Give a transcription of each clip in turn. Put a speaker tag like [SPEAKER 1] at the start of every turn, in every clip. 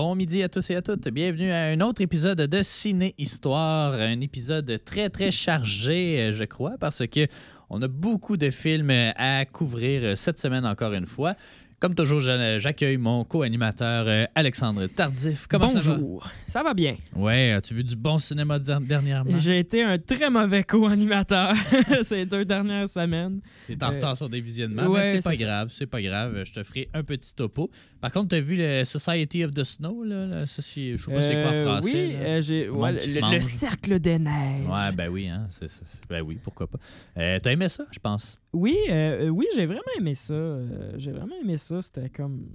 [SPEAKER 1] Bon
[SPEAKER 2] midi à tous et à toutes. Bienvenue à un autre épisode de Ciné Histoire. Un épisode très, très chargé, je crois, parce que on a beaucoup de films à couvrir cette semaine encore une fois. Comme toujours, j'accueille mon co-animateur euh, Alexandre Tardif. Comment ça va?
[SPEAKER 3] Bonjour. Ça va bien.
[SPEAKER 2] Ouais, as-tu vu du bon cinéma der- dernièrement?
[SPEAKER 3] J'ai été un très mauvais co-animateur ces deux dernières semaines.
[SPEAKER 2] T'es en
[SPEAKER 3] Euh,
[SPEAKER 2] retard sur des visionnements,
[SPEAKER 3] ouais,
[SPEAKER 2] mais c'est pas
[SPEAKER 3] ça.
[SPEAKER 2] grave, c'est pas grave. Je te ferai un petit topo. Par contre, t'as vu le Society of the Snow, là? là? Je sais pas c'est quoi en
[SPEAKER 3] Euh,
[SPEAKER 2] français.
[SPEAKER 3] Oui, euh, j'ai
[SPEAKER 2] Le
[SPEAKER 3] ouais, cercle des neiges.
[SPEAKER 2] Ouais, ben oui, hein. c'est- ben oui, pourquoi pas. Euh, T'as aimé ça, je pense?
[SPEAKER 3] Oui, euh, euh, oui, j'ai vraiment aimé ça. Euh, j'ai vraiment aimé ça. C'était comme,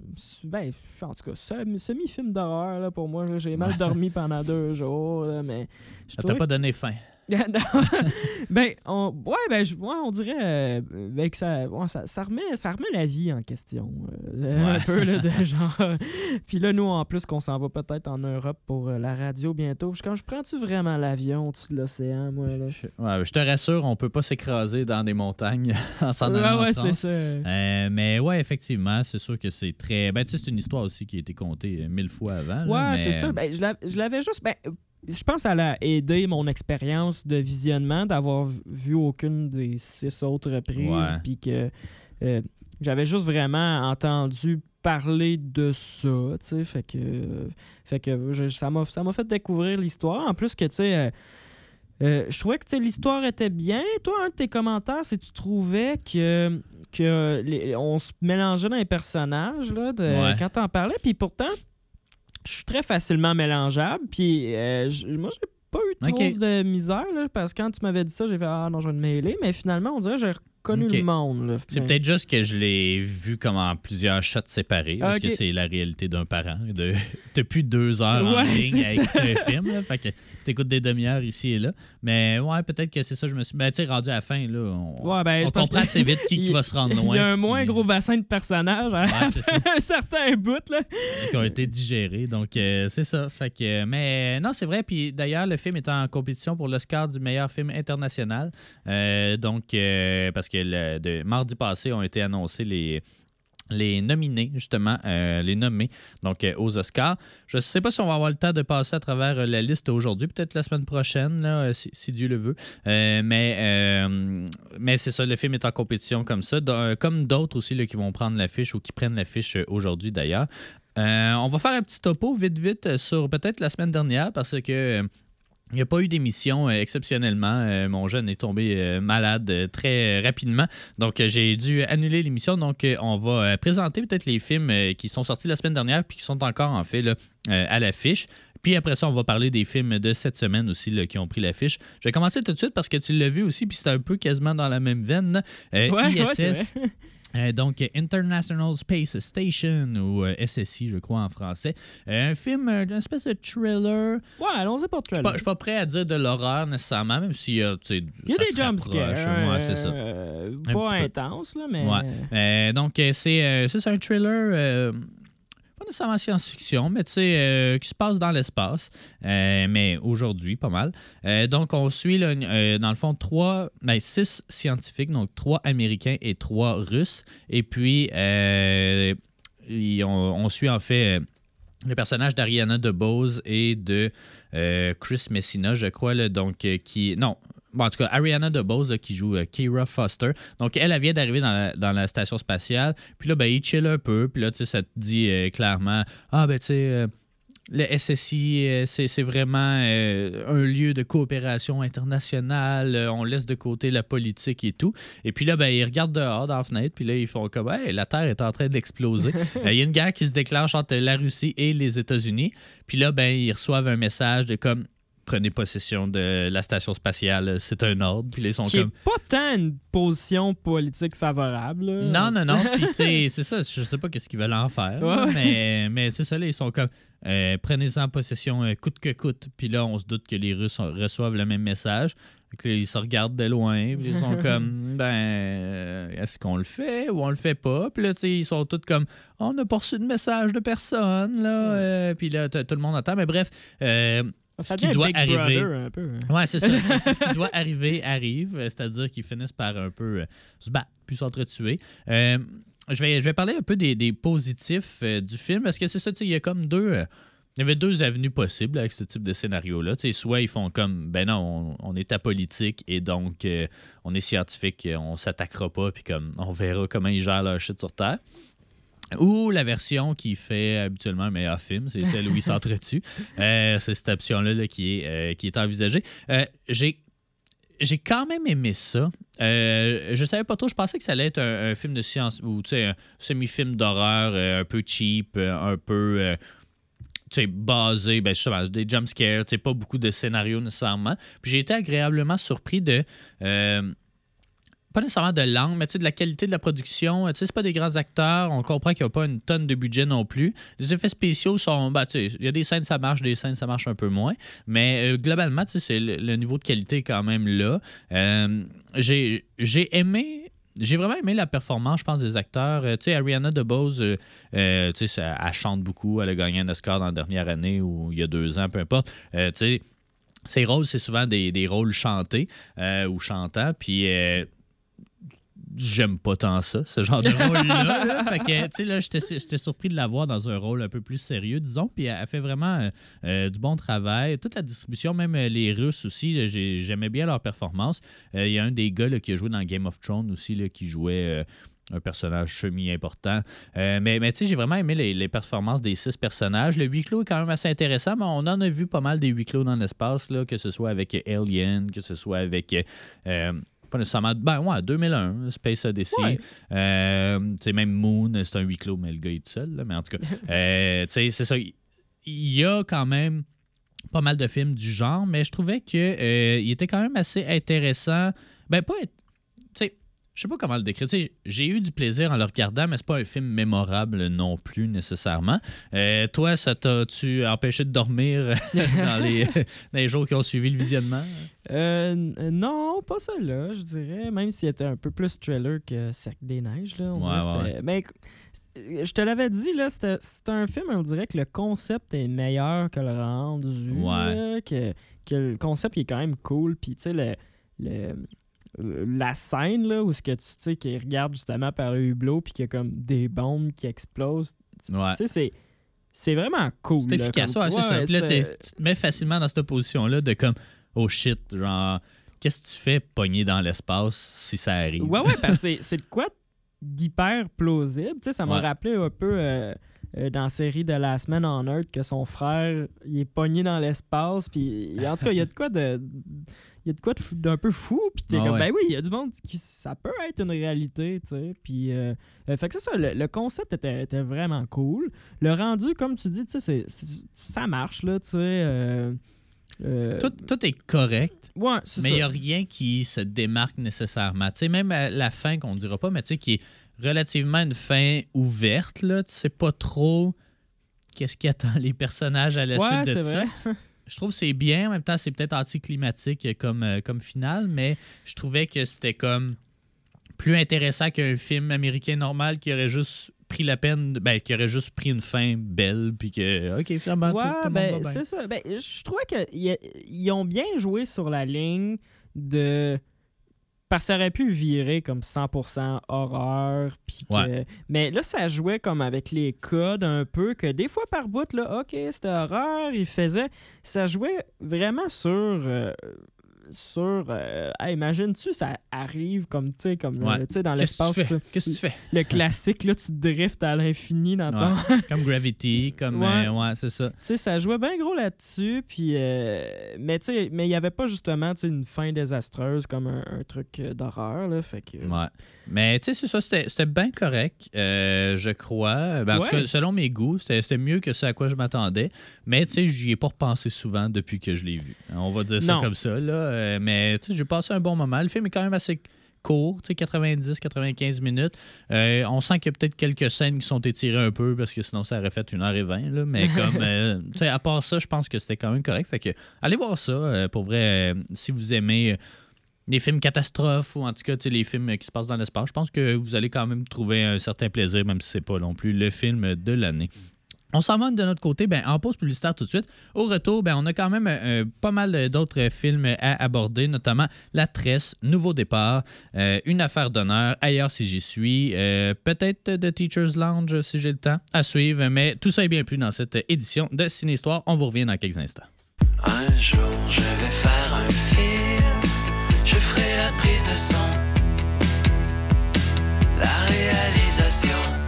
[SPEAKER 3] ben, en tout cas, semi- semi-film d'horreur là, pour moi. J'ai mal dormi pendant deux jours, là, mais je
[SPEAKER 2] Ça t'a pas donné faim.
[SPEAKER 3] Ben, on, ouais, ben, je- ouais, on dirait euh, ben, que ça, ouais, ça, ça remet, ça remet la vie en question. euh, Un
[SPEAKER 2] Ouais.
[SPEAKER 3] peu, là, de genre. euh, Puis là, nous, en plus, qu'on s'en va peut-être en Europe pour la radio bientôt. Je comme, je prends-tu vraiment l'avion au-dessus de l'océan, moi, là?
[SPEAKER 2] Ouais, je te rassure, on peut pas s'écraser dans des montagnes en s'en
[SPEAKER 3] Ouais,
[SPEAKER 2] allant en
[SPEAKER 3] ouais, c'est ça.
[SPEAKER 2] Mais ouais, effectivement, c'est sûr que c'est très. Ben, tu sais, c'est une histoire aussi qui a été contée mille fois avant. là,
[SPEAKER 3] Ouais,
[SPEAKER 2] mais-
[SPEAKER 3] c'est ça. Ben, je je l'avais juste. Ben, je pense que ça a aidé mon expérience de visionnement d'avoir vu aucune des six autres reprises. Puis que euh, j'avais juste vraiment entendu parler de ça. Tu sais, fait que, fait que je- ça m'a ça m'a fait découvrir l'histoire. En plus que, tu sais. euh, euh, je trouvais que l'histoire était bien. Toi, un de tes commentaires, c'est que tu trouvais que, que les- on se mélangeait dans les personnages là, de,
[SPEAKER 2] Ouais.
[SPEAKER 3] quand t'en parlais. Puis pourtant, je suis très facilement mélangeable. Puis euh, je- moi, j'ai pas eu trop de misère. Là, parce que quand tu m'avais dit ça, j'ai fait Ah non, je vais me mêler. Mais finalement, on dirait que j'ai reconnu
[SPEAKER 2] Ok.
[SPEAKER 3] le monde.
[SPEAKER 2] C'est
[SPEAKER 3] Mais-
[SPEAKER 2] peut-être juste que je l'ai vu comme en plusieurs shots séparés, parce
[SPEAKER 3] Ok.
[SPEAKER 2] que c'est la réalité d'un parent. De, depuis deux heures en
[SPEAKER 3] Ouais,
[SPEAKER 2] ligne
[SPEAKER 3] c'est
[SPEAKER 2] à
[SPEAKER 3] ça.
[SPEAKER 2] un film. Là, fait que t'écoutes des demi-heures ici et là. Mais ouais, peut-être que c'est ça, je me suis. Ben, tu rendu à la fin, là, on,
[SPEAKER 3] Ouais, ben,
[SPEAKER 2] on
[SPEAKER 3] parce
[SPEAKER 2] comprend
[SPEAKER 3] que-
[SPEAKER 2] assez vite qui, qui va se rendre loin.
[SPEAKER 3] Il y a un moins
[SPEAKER 2] qui-
[SPEAKER 3] gros bassin de personnages à
[SPEAKER 2] Ouais, c'est ça.
[SPEAKER 3] un certain bout. Là.
[SPEAKER 2] qui ont été digérés. Donc, euh, c'est ça. Fait que, mais non, c'est vrai. Puis d'ailleurs, le film est en compétition pour l'Oscar du meilleur film international. Euh, donc, euh, parce que le, de, mardi passé ont été annoncés les. Les nominés, justement, euh, les nommés, donc euh, aux Oscars. Je ne sais pas si on va avoir le temps de passer à travers euh, la liste aujourd'hui, peut-être la semaine prochaine, là, si, Dieu le veut. Mais mais c'est ça, le film est en compétition comme ça, comme d'autres aussi là, qui vont prendre l'affiche ou qui prennent l'affiche aujourd'hui d'ailleurs. On va faire un petit topo vite, vite sur peut-être la semaine dernière parce que. Il n'y a pas eu d'émission euh, exceptionnellement. Euh, mon jeune est tombé euh, malade très rapidement. Donc, j'ai dû annuler l'émission. Donc, on va présenter peut-être les films qui sont sortis la semaine dernière puis qui sont encore en fait là, à l'affiche. Puis après ça, on va parler des films de cette semaine aussi là, qui ont pris l'affiche. Je vais commencer tout de suite parce que tu l'as vu aussi, puis c'est un peu quasiment dans la même veine.
[SPEAKER 3] Ouais,
[SPEAKER 2] ISS. euh, donc, International Space Station, ou euh, SSI, je crois, en français. Euh, un film, une espèce de thriller.
[SPEAKER 3] Ouais, allons-y pour
[SPEAKER 2] Je suis pas, je suis pas prêt à dire de l'horreur nécessairement, même s'il y a, tu sais,
[SPEAKER 3] Il y a des
[SPEAKER 2] se
[SPEAKER 3] jump
[SPEAKER 2] rapproche.
[SPEAKER 3] scares.
[SPEAKER 2] Ouais, c'est ça.
[SPEAKER 3] pas intense, là, mais.
[SPEAKER 2] Ouais. Donc, c'est un thriller, pas nécessairement science-fiction, mais tu sais, euh, qui se passe dans l'espace, euh, mais aujourd'hui, pas mal. Euh, donc, on suit, dans le fond, trois, ben, six scientifiques, donc trois Américains et trois Russes. Et puis, on, suit en fait. le personnage d'Ariana DeBose et de Chris Messina, je crois, donc qui. Non. Bon, en tout cas, Ariana DeBose là, qui joue euh, Kira Foster. Donc, elle, elle vient d'arriver dans la, dans la station spatiale. Puis là, ben, il chill un peu. Puis là, tu sais, ça te dit euh, clairement Ah, ben, tu sais, euh, le SSI, c'est vraiment un lieu de coopération internationale. On laisse de côté la politique et tout. Et puis là, ben, ils regardent dehors dans la fenêtre. Puis là, ils font comme Hey, la Terre est en train d'exploser. Il y a une guerre qui se déclenche entre la Russie et les États-Unis. Puis là, ben, ils reçoivent un message de comme prenez possession de la station spatiale, c'est un ordre. Puis ils sont
[SPEAKER 3] Qui est
[SPEAKER 2] comme.
[SPEAKER 3] pas tant une position politique favorable. là.
[SPEAKER 2] Non, non, non. C'est ça. Je sais pas qu'est-ce qu'ils veulent en faire.
[SPEAKER 3] Ouais.
[SPEAKER 2] Mais, mais c'est ça, là, ils sont comme. euh, Prenez-en possession euh, coûte que coûte. Puis là, on se doute que les Russes reçoivent le même message. Là, ils se regardent de loin. Puis ils sont comme. Ben. euh, Est-ce qu'on le fait ou on le fait pas? Puis là, tu sais, ils sont tous comme. On n'a pas reçu de message de personne, là. euh, puis là, tout le monde attend. Mais bref.
[SPEAKER 3] Ça
[SPEAKER 2] ce qui doit
[SPEAKER 3] Big
[SPEAKER 2] arriver.
[SPEAKER 3] Un peu. hein.
[SPEAKER 2] Ouais, c'est ça. Ce qui doit arriver, arrive. Euh, C'est-à-dire qu'ils finissent par un peu euh, se battre, puis s'entretuer. Euh, je, vais, je vais parler un peu des, des positifs euh, du film, parce que c'est ça, il y a comme deux. il y avait deux avenues possibles avec ce type de scénario-là. Soit ils font comme, ben non, on, on est apolitique et donc on est scientifique, on s'attaquera pas, puis comme on verra comment ils gèrent leur shit sur Terre. Ou la version qui fait habituellement un meilleur film, c'est celle où ils s'entretuent. Euh, c'est cette option-là là, qui, est, euh, qui est envisagée. Euh, j'ai j'ai quand même aimé ça. Euh, je savais pas trop. Je pensais que ça allait être un, un film de science ou un semi-film d'horreur un peu cheap, un peu basé, ben, justement, des jump scares, tu sais, pas beaucoup de scénarios nécessairement. Puis j'ai été agréablement surpris de. Euh, pas nécessairement de langue, mais de la qualité de la production. Sais, c'est pas des grands acteurs. On comprend qu'il n'y a pas une tonne de budget non plus. Les effets spéciaux sont. Sais, il y a des scènes, ça marche, des scènes, ça marche un peu moins. Mais euh, globalement, c'est le, niveau de qualité est quand même là. Euh, j'ai aimé. J'ai vraiment aimé la performance, je pense, des acteurs. Euh, tu sais, Ariana DeBose, euh, euh, tu sais, elle chante beaucoup. Elle a gagné un Oscar dans la dernière année ou il y a deux ans, peu importe. Euh, tu sais, ses rôles, c'est souvent des, des rôles chantés euh, ou chantants. Puis euh, j'aime pas tant ça, ce genre de rôle-là. là. Fait que, tu sais, là, j'étais surpris de la voir dans un rôle un peu plus sérieux, disons. Puis elle, elle fait vraiment euh, euh, du bon travail. Toute la distribution, même euh, les Russes aussi, j'aimais bien leur performance. Euh, Il y a un des gars là, qui a joué dans Game of Thrones aussi, là, qui jouait. euh, un personnage semi-important. Euh, mais mais tu sais, j'ai vraiment aimé les, les performances des six personnages. Le huis clos est quand même assez intéressant, mais on en a vu pas mal des huis clos dans l'espace, que ce soit avec Alien, que ce soit avec. euh, pas nécessairement. Ben ouais, 2001, Space Odyssey.
[SPEAKER 3] Ouais.
[SPEAKER 2] Euh, tu sais, même Moon, c'est un huis clos, mais le gars est tout seul. là. mais en tout cas, euh, tu sais, c'est ça. Il y a quand même pas mal de films du genre, mais je trouvais que euh, il était quand même assez intéressant. Ben, pas. être- je sais pas comment le décrire. J'ai eu du plaisir en le regardant, mais c'est pas un film mémorable non plus nécessairement. Euh, toi, ça t'a-tu empêché de dormir dans, les, dans les jours qui ont suivi le visionnement?
[SPEAKER 3] Euh, euh, non, pas ça là, je dirais. Même s'il était un peu plus thriller que Cercle des Neiges. Là, on
[SPEAKER 2] Ouais,
[SPEAKER 3] dirait
[SPEAKER 2] ouais,
[SPEAKER 3] Mais euh, je te l'avais dit, là, c'était c'est un film, on dirait que le concept est meilleur que le rendu.
[SPEAKER 2] Ouais.
[SPEAKER 3] là, que, que le concept est quand même cool. Puis, tu sais, le, le- la scène là, où ce que tu sais, qui regarde justement par le hublot, puis qu'il y a comme des bombes qui explosent. Tu
[SPEAKER 2] Ouais.
[SPEAKER 3] sais, c'est. C'est vraiment cool.
[SPEAKER 2] C'est efficace, ouais, c'est ça. Puis là, tu te mets facilement dans cette position-là de comme, oh shit, genre, qu'est-ce que tu fais pogner dans l'espace si ça arrive?
[SPEAKER 3] Ouais, ouais, parce que c'est- c'est de quoi d'hyper plausible. Tu sais, ça m'a
[SPEAKER 2] Ouais.
[SPEAKER 3] rappelé un peu euh, euh, dans la série de La Semaine en Earth que son frère, il est pogné dans l'espace. Puis en tout cas, il y a de quoi de. Il y a de quoi d'un peu fou, puis t'es
[SPEAKER 2] Ah
[SPEAKER 3] comme,
[SPEAKER 2] ouais.
[SPEAKER 3] ben oui, il y a du monde qui, ça peut être une réalité, tu sais. Puis, euh, euh, fait que c'est ça, le, le concept était, était vraiment cool. Le rendu, comme tu dis, tu sais, ça marche, là, tu sais. euh,
[SPEAKER 2] Tout, tout est correct,
[SPEAKER 3] ouais,
[SPEAKER 2] mais il n'y a rien qui se démarque nécessairement. Tu sais, même à la fin, qu'on ne dira pas, mais tu sais, qui est relativement une fin ouverte, là, tu sais pas trop qu'est-ce qui attend les personnages à la
[SPEAKER 3] Ouais,
[SPEAKER 2] suite de
[SPEAKER 3] c'est
[SPEAKER 2] ça.
[SPEAKER 3] vrai.
[SPEAKER 2] Je trouve que c'est bien. En même temps, c'est peut-être anticlimatique comme, euh, comme finale, mais je trouvais que c'était comme plus intéressant qu'un film américain normal qui aurait juste pris la peine, ben, qui aurait juste pris une fin belle, puis que, OK, finalement, tout,
[SPEAKER 3] Ouais,
[SPEAKER 2] tout
[SPEAKER 3] ben, c'est ça. Ben, je trouvais qu'ils ont bien joué sur la ligne de. Parce que ça aurait pu virer comme 100% horreur. que-
[SPEAKER 2] Ouais.
[SPEAKER 3] Mais là, ça jouait comme avec les codes un peu, que des fois par bout, là, OK, c'était horreur, il faisait. Ça jouait vraiment sur. euh, sur. euh, hey, Imagine-tu, ça arrive comme, tu sais, comme
[SPEAKER 2] Ouais.
[SPEAKER 3] euh, tu sais, dans l'espace.
[SPEAKER 2] Qu'est-ce que tu fais?
[SPEAKER 3] Le classique, là, tu driftes à l'infini dans ton.
[SPEAKER 2] Ouais. comme Gravity, comme.
[SPEAKER 3] Ouais.
[SPEAKER 2] euh, ouais, c'est ça.
[SPEAKER 3] Tu sais, ça jouait bien gros là-dessus, puis... euh, mais tu sais, mais il n'y avait pas justement, tu sais, une fin désastreuse comme un, un truc d'horreur, là, fait que...
[SPEAKER 2] Ouais. Mais tu sais, c'est ça, c'était bien correct, je crois. Ben, En tout cas, selon mes goûts, c'était c'était mieux que ce à quoi je m'attendais. Mais tu sais, j'y ai pas repensé souvent depuis que je l'ai vu. On va dire ça
[SPEAKER 3] Non.
[SPEAKER 2] comme ça, là. Euh, mais j'ai passé un bon moment. Le film est quand même assez court, tu sais, 90-95 minutes. Euh, on sent qu'il y a peut-être quelques scènes qui sont étirées un peu parce que sinon ça aurait fait une heure et vingt, là. Mais comme, euh, à part ça, je pense que c'était quand même correct. Fait que, allez voir ça, euh, pour vrai, si vous aimez... les films catastrophes ou en tout cas les films qui se passent dans l'espace, je pense que vous allez quand même trouver un certain plaisir, même si c'est pas non plus le film de l'année. On s'en va de notre côté, ben, en pause publicitaire tout de suite. Au retour, ben, on a quand même euh, pas mal d'autres films à aborder, notamment La Tresse, Nouveau Départ, euh, Une affaire d'honneur, Ailleurs si j'y suis, euh, peut-être The Teacher's Lounge si j'ai le temps à suivre, mais tout ça est bien plus dans cette édition de Ciné-Histoire. On vous revient dans quelques instants.
[SPEAKER 1] Un jour je vais faire un film, je ferai la prise de son, la réalisation,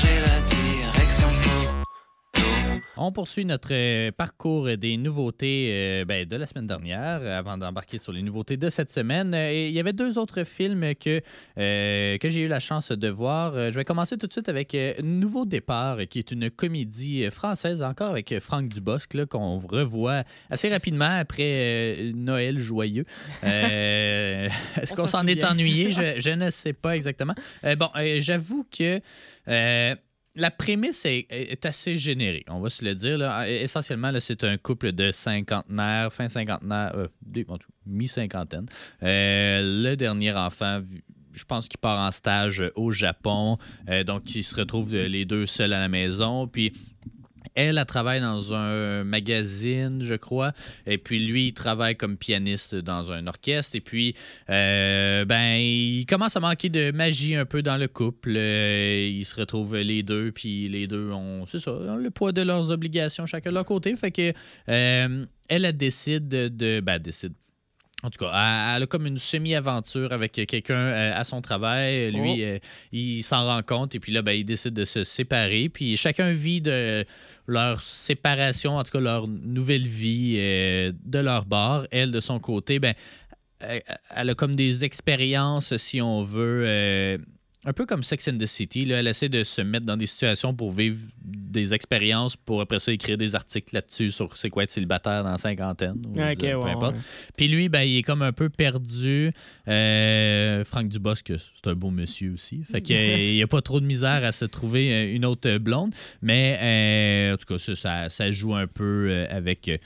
[SPEAKER 1] montage et la direction photo.
[SPEAKER 2] On poursuit notre euh, parcours des nouveautés euh, ben, de la semaine dernière avant d'embarquer sur les nouveautés de cette semaine. Euh, et il y avait deux autres films que, euh, que j'ai eu la chance de voir. Je vais commencer tout de suite avec Nouveau Départ, qui est une comédie française, encore avec Franck Dubosc, qu'on revoit assez rapidement après euh, Noël joyeux. Euh, Est-ce
[SPEAKER 3] On
[SPEAKER 2] qu'on
[SPEAKER 3] s'en
[SPEAKER 2] est ennuyé? Je, je ne sais pas exactement. Bon, j'avoue que... la prémisse est, assez générique, on va se le dire. Essentiellement, c'est un couple de cinquantenaires, fin cinquantenaire, euh, mi-cinquantaine. Euh, le dernier enfant, je pense qu'il part en stage au Japon, euh, donc ils se retrouvent euh, les deux seuls à la maison. Puis elle, elle travaille dans un magazine, je crois. Et puis lui, il travaille comme pianiste dans un orchestre. Et puis, euh, ben, il commence à manquer de magie un peu dans le couple. Euh, ils se retrouvent les deux, puis les deux ont, c'est ça, le poids de leurs obligations chacun de leur côté. Fait que euh, elle, elle décide de, ben, décide. En tout cas, elle, a comme une semi-aventure avec quelqu'un euh, à son travail. Lui,
[SPEAKER 3] Oh.
[SPEAKER 2] euh, il s'en rend compte et puis là, ben, il décide de se séparer. Puis chacun vit de leur séparation, en tout cas leur nouvelle vie euh, de leur bord. Elle, de son côté, ben, elle a comme des expériences, si on veut, un peu comme Sex and the City. Là, elle essaie de se mettre dans des situations pour vivre des expériences, pour après ça écrire des articles là-dessus sur c'est quoi être célibataire dans la cinquantaine. ou peu
[SPEAKER 3] ouais,
[SPEAKER 2] importe.
[SPEAKER 3] ouais.
[SPEAKER 2] Puis lui, ben, il est comme un peu perdu. Euh, Franck Dubosc, c'est un beau monsieur aussi. Fait qu'il n'y a pas trop de misère à se trouver euh, une autre blonde. Mais euh, en tout cas, ça, ça, joue un peu euh, avec euh,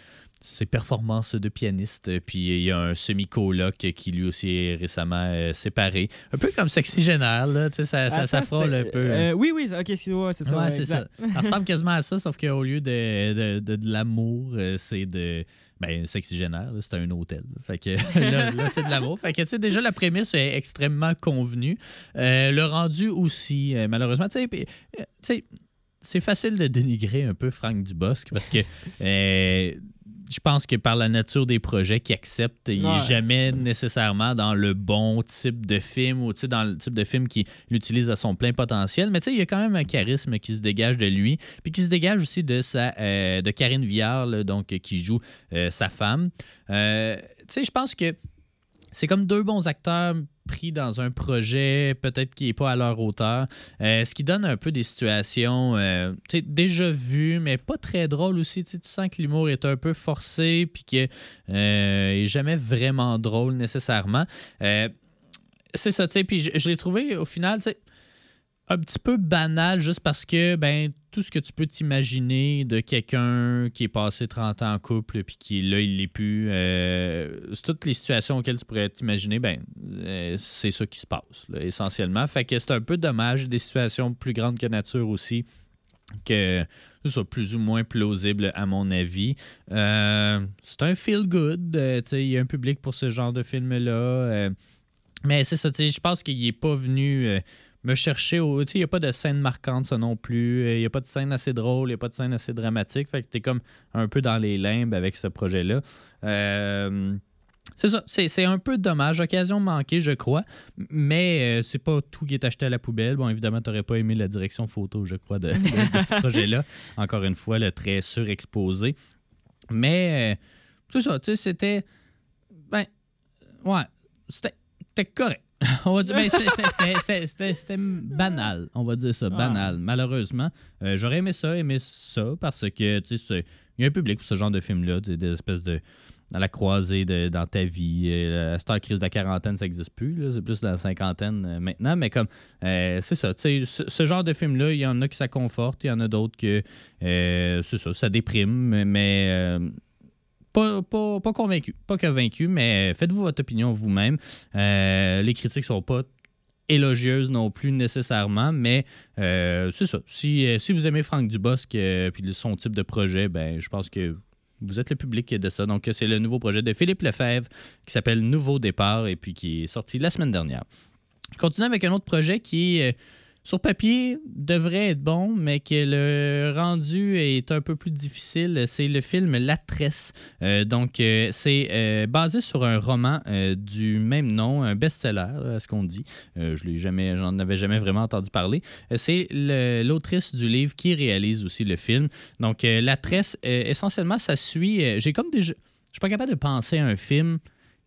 [SPEAKER 2] ses performances de pianiste. Puis il y a un semi-coloc qui lui aussi est récemment euh, séparé. Un peu comme Sexygénaire, là. Tu sais, ça, ça, ça frôle un peu.
[SPEAKER 3] euh, oui, oui, ok, c'est ouais, ça.
[SPEAKER 2] Ouais, c'est ça. ressemble quasiment à ça, sauf qu'au lieu de, de, de- de l'amour, euh, c'est de. Ben, sexygénaire, là, c'est un hôtel. Fait que là, là, c'est de l'amour. Fait que, tu sais, déjà, la prémisse est extrêmement convenue. Euh, le rendu aussi, euh, malheureusement, tu sais, c'est facile de dénigrer un peu Franck Dubosc parce que euh, je pense que par la nature des projets qu'il accepte, il
[SPEAKER 3] Ouais.
[SPEAKER 2] n'est jamais nécessairement dans le bon type de film ou dans le type de film qu'il utilise à son plein potentiel. Mais tu sais, il y a quand même un charisme qui se dégage de lui, puis qui se dégage aussi de, sa, euh, de Karine Viard, là, donc, qui joue euh, sa femme. Tu sais, je pense que c'est comme deux bons acteurs pris dans un projet peut-être qui n'est pas à leur hauteur. Euh, ce qui donne un peu des situations euh, déjà vues, mais pas très drôles aussi. Tu sens que l'humour est un peu forcé puis qu'il n'est jamais vraiment drôle nécessairement. Euh, c'est ça, tu sais. Puis je, l'ai trouvé au final, un petit peu banal juste parce que ben tout ce que tu peux t'imaginer de quelqu'un qui est passé 30 ans en couple puis qui là il l'est plus euh, toutes les situations auxquelles tu pourrais t'imaginer ben euh, c'est ça qui se passe essentiellement fait que c'est un peu dommage des situations plus grandes que nature aussi que ce soit plus ou moins plausible à mon avis. Euh, c'est un feel good, il y a un public pour ce genre de film là. mais c'est ça, je pense qu'il n'est pas venu me chercher au. Tu sais, il n'y a pas de scène marquante, ça non plus. Il n'y a pas de scène assez drôle, il n'y a pas de scène assez dramatique. Fait que t'es comme un peu dans les limbes avec ce projet-là. Euh, c'est ça. C'est un peu dommage. Occasion manquée, je crois. Mais euh, c'est pas tout qui est acheté à la poubelle. Bon, évidemment, t'aurais pas aimé la direction photo, je crois, de, de- de ce projet-là. Encore une fois, le très surexposé. Mais euh, c'est ça. Tu sais, c'était. Ben. Ouais. C'était c'était correct. On va dire, ben, c'est- c'est- c'était- banal, on va dire ça, banal. Malheureusement, Euh, j'aurais aimé ça, aimé ça, parce que, tu sais, c'est- il y a un public pour ce genre de film-là, des espèces de à la croisée de, dans ta vie. Euh, La star crise de la quarantaine, ça n'existe plus. C'est plus dans la cinquantaine euh, maintenant. Mais comme, euh, c'est ça. tu sais, Ce, ce genre de film-là, il y en a qui ça conforte, il y en a d'autres que, c'est ça, ça déprime. Mais pas, pas, pas convaincu. Pas convaincu, mais faites-vous votre opinion vous-même. Euh, les critiques sont pas élogieuses non plus nécessairement, mais euh, c'est ça. Si, euh, si vous aimez Franck Dubosc et son type de projet, ben je pense que vous êtes le public de ça. Donc, c'est le nouveau projet de Philippe Lefebvre qui s'appelle Nouveau Départ et puis qui est sorti la semaine dernière. Je continue avec un autre projet qui, euh, sur papier, devrait être bon, mais que le rendu est un peu plus difficile. C'est le film La Tresse. Euh, donc, euh, c'est euh, basé sur un roman du même nom, un best-seller, à ce qu'on dit. Je l'ai jamais, j'en avais jamais vraiment entendu parler. C'est l'autrice du livre qui réalise aussi le film. Donc, La Tresse, essentiellement, ça suit. J'ai comme déjà. Je suis pas capable de penser à un film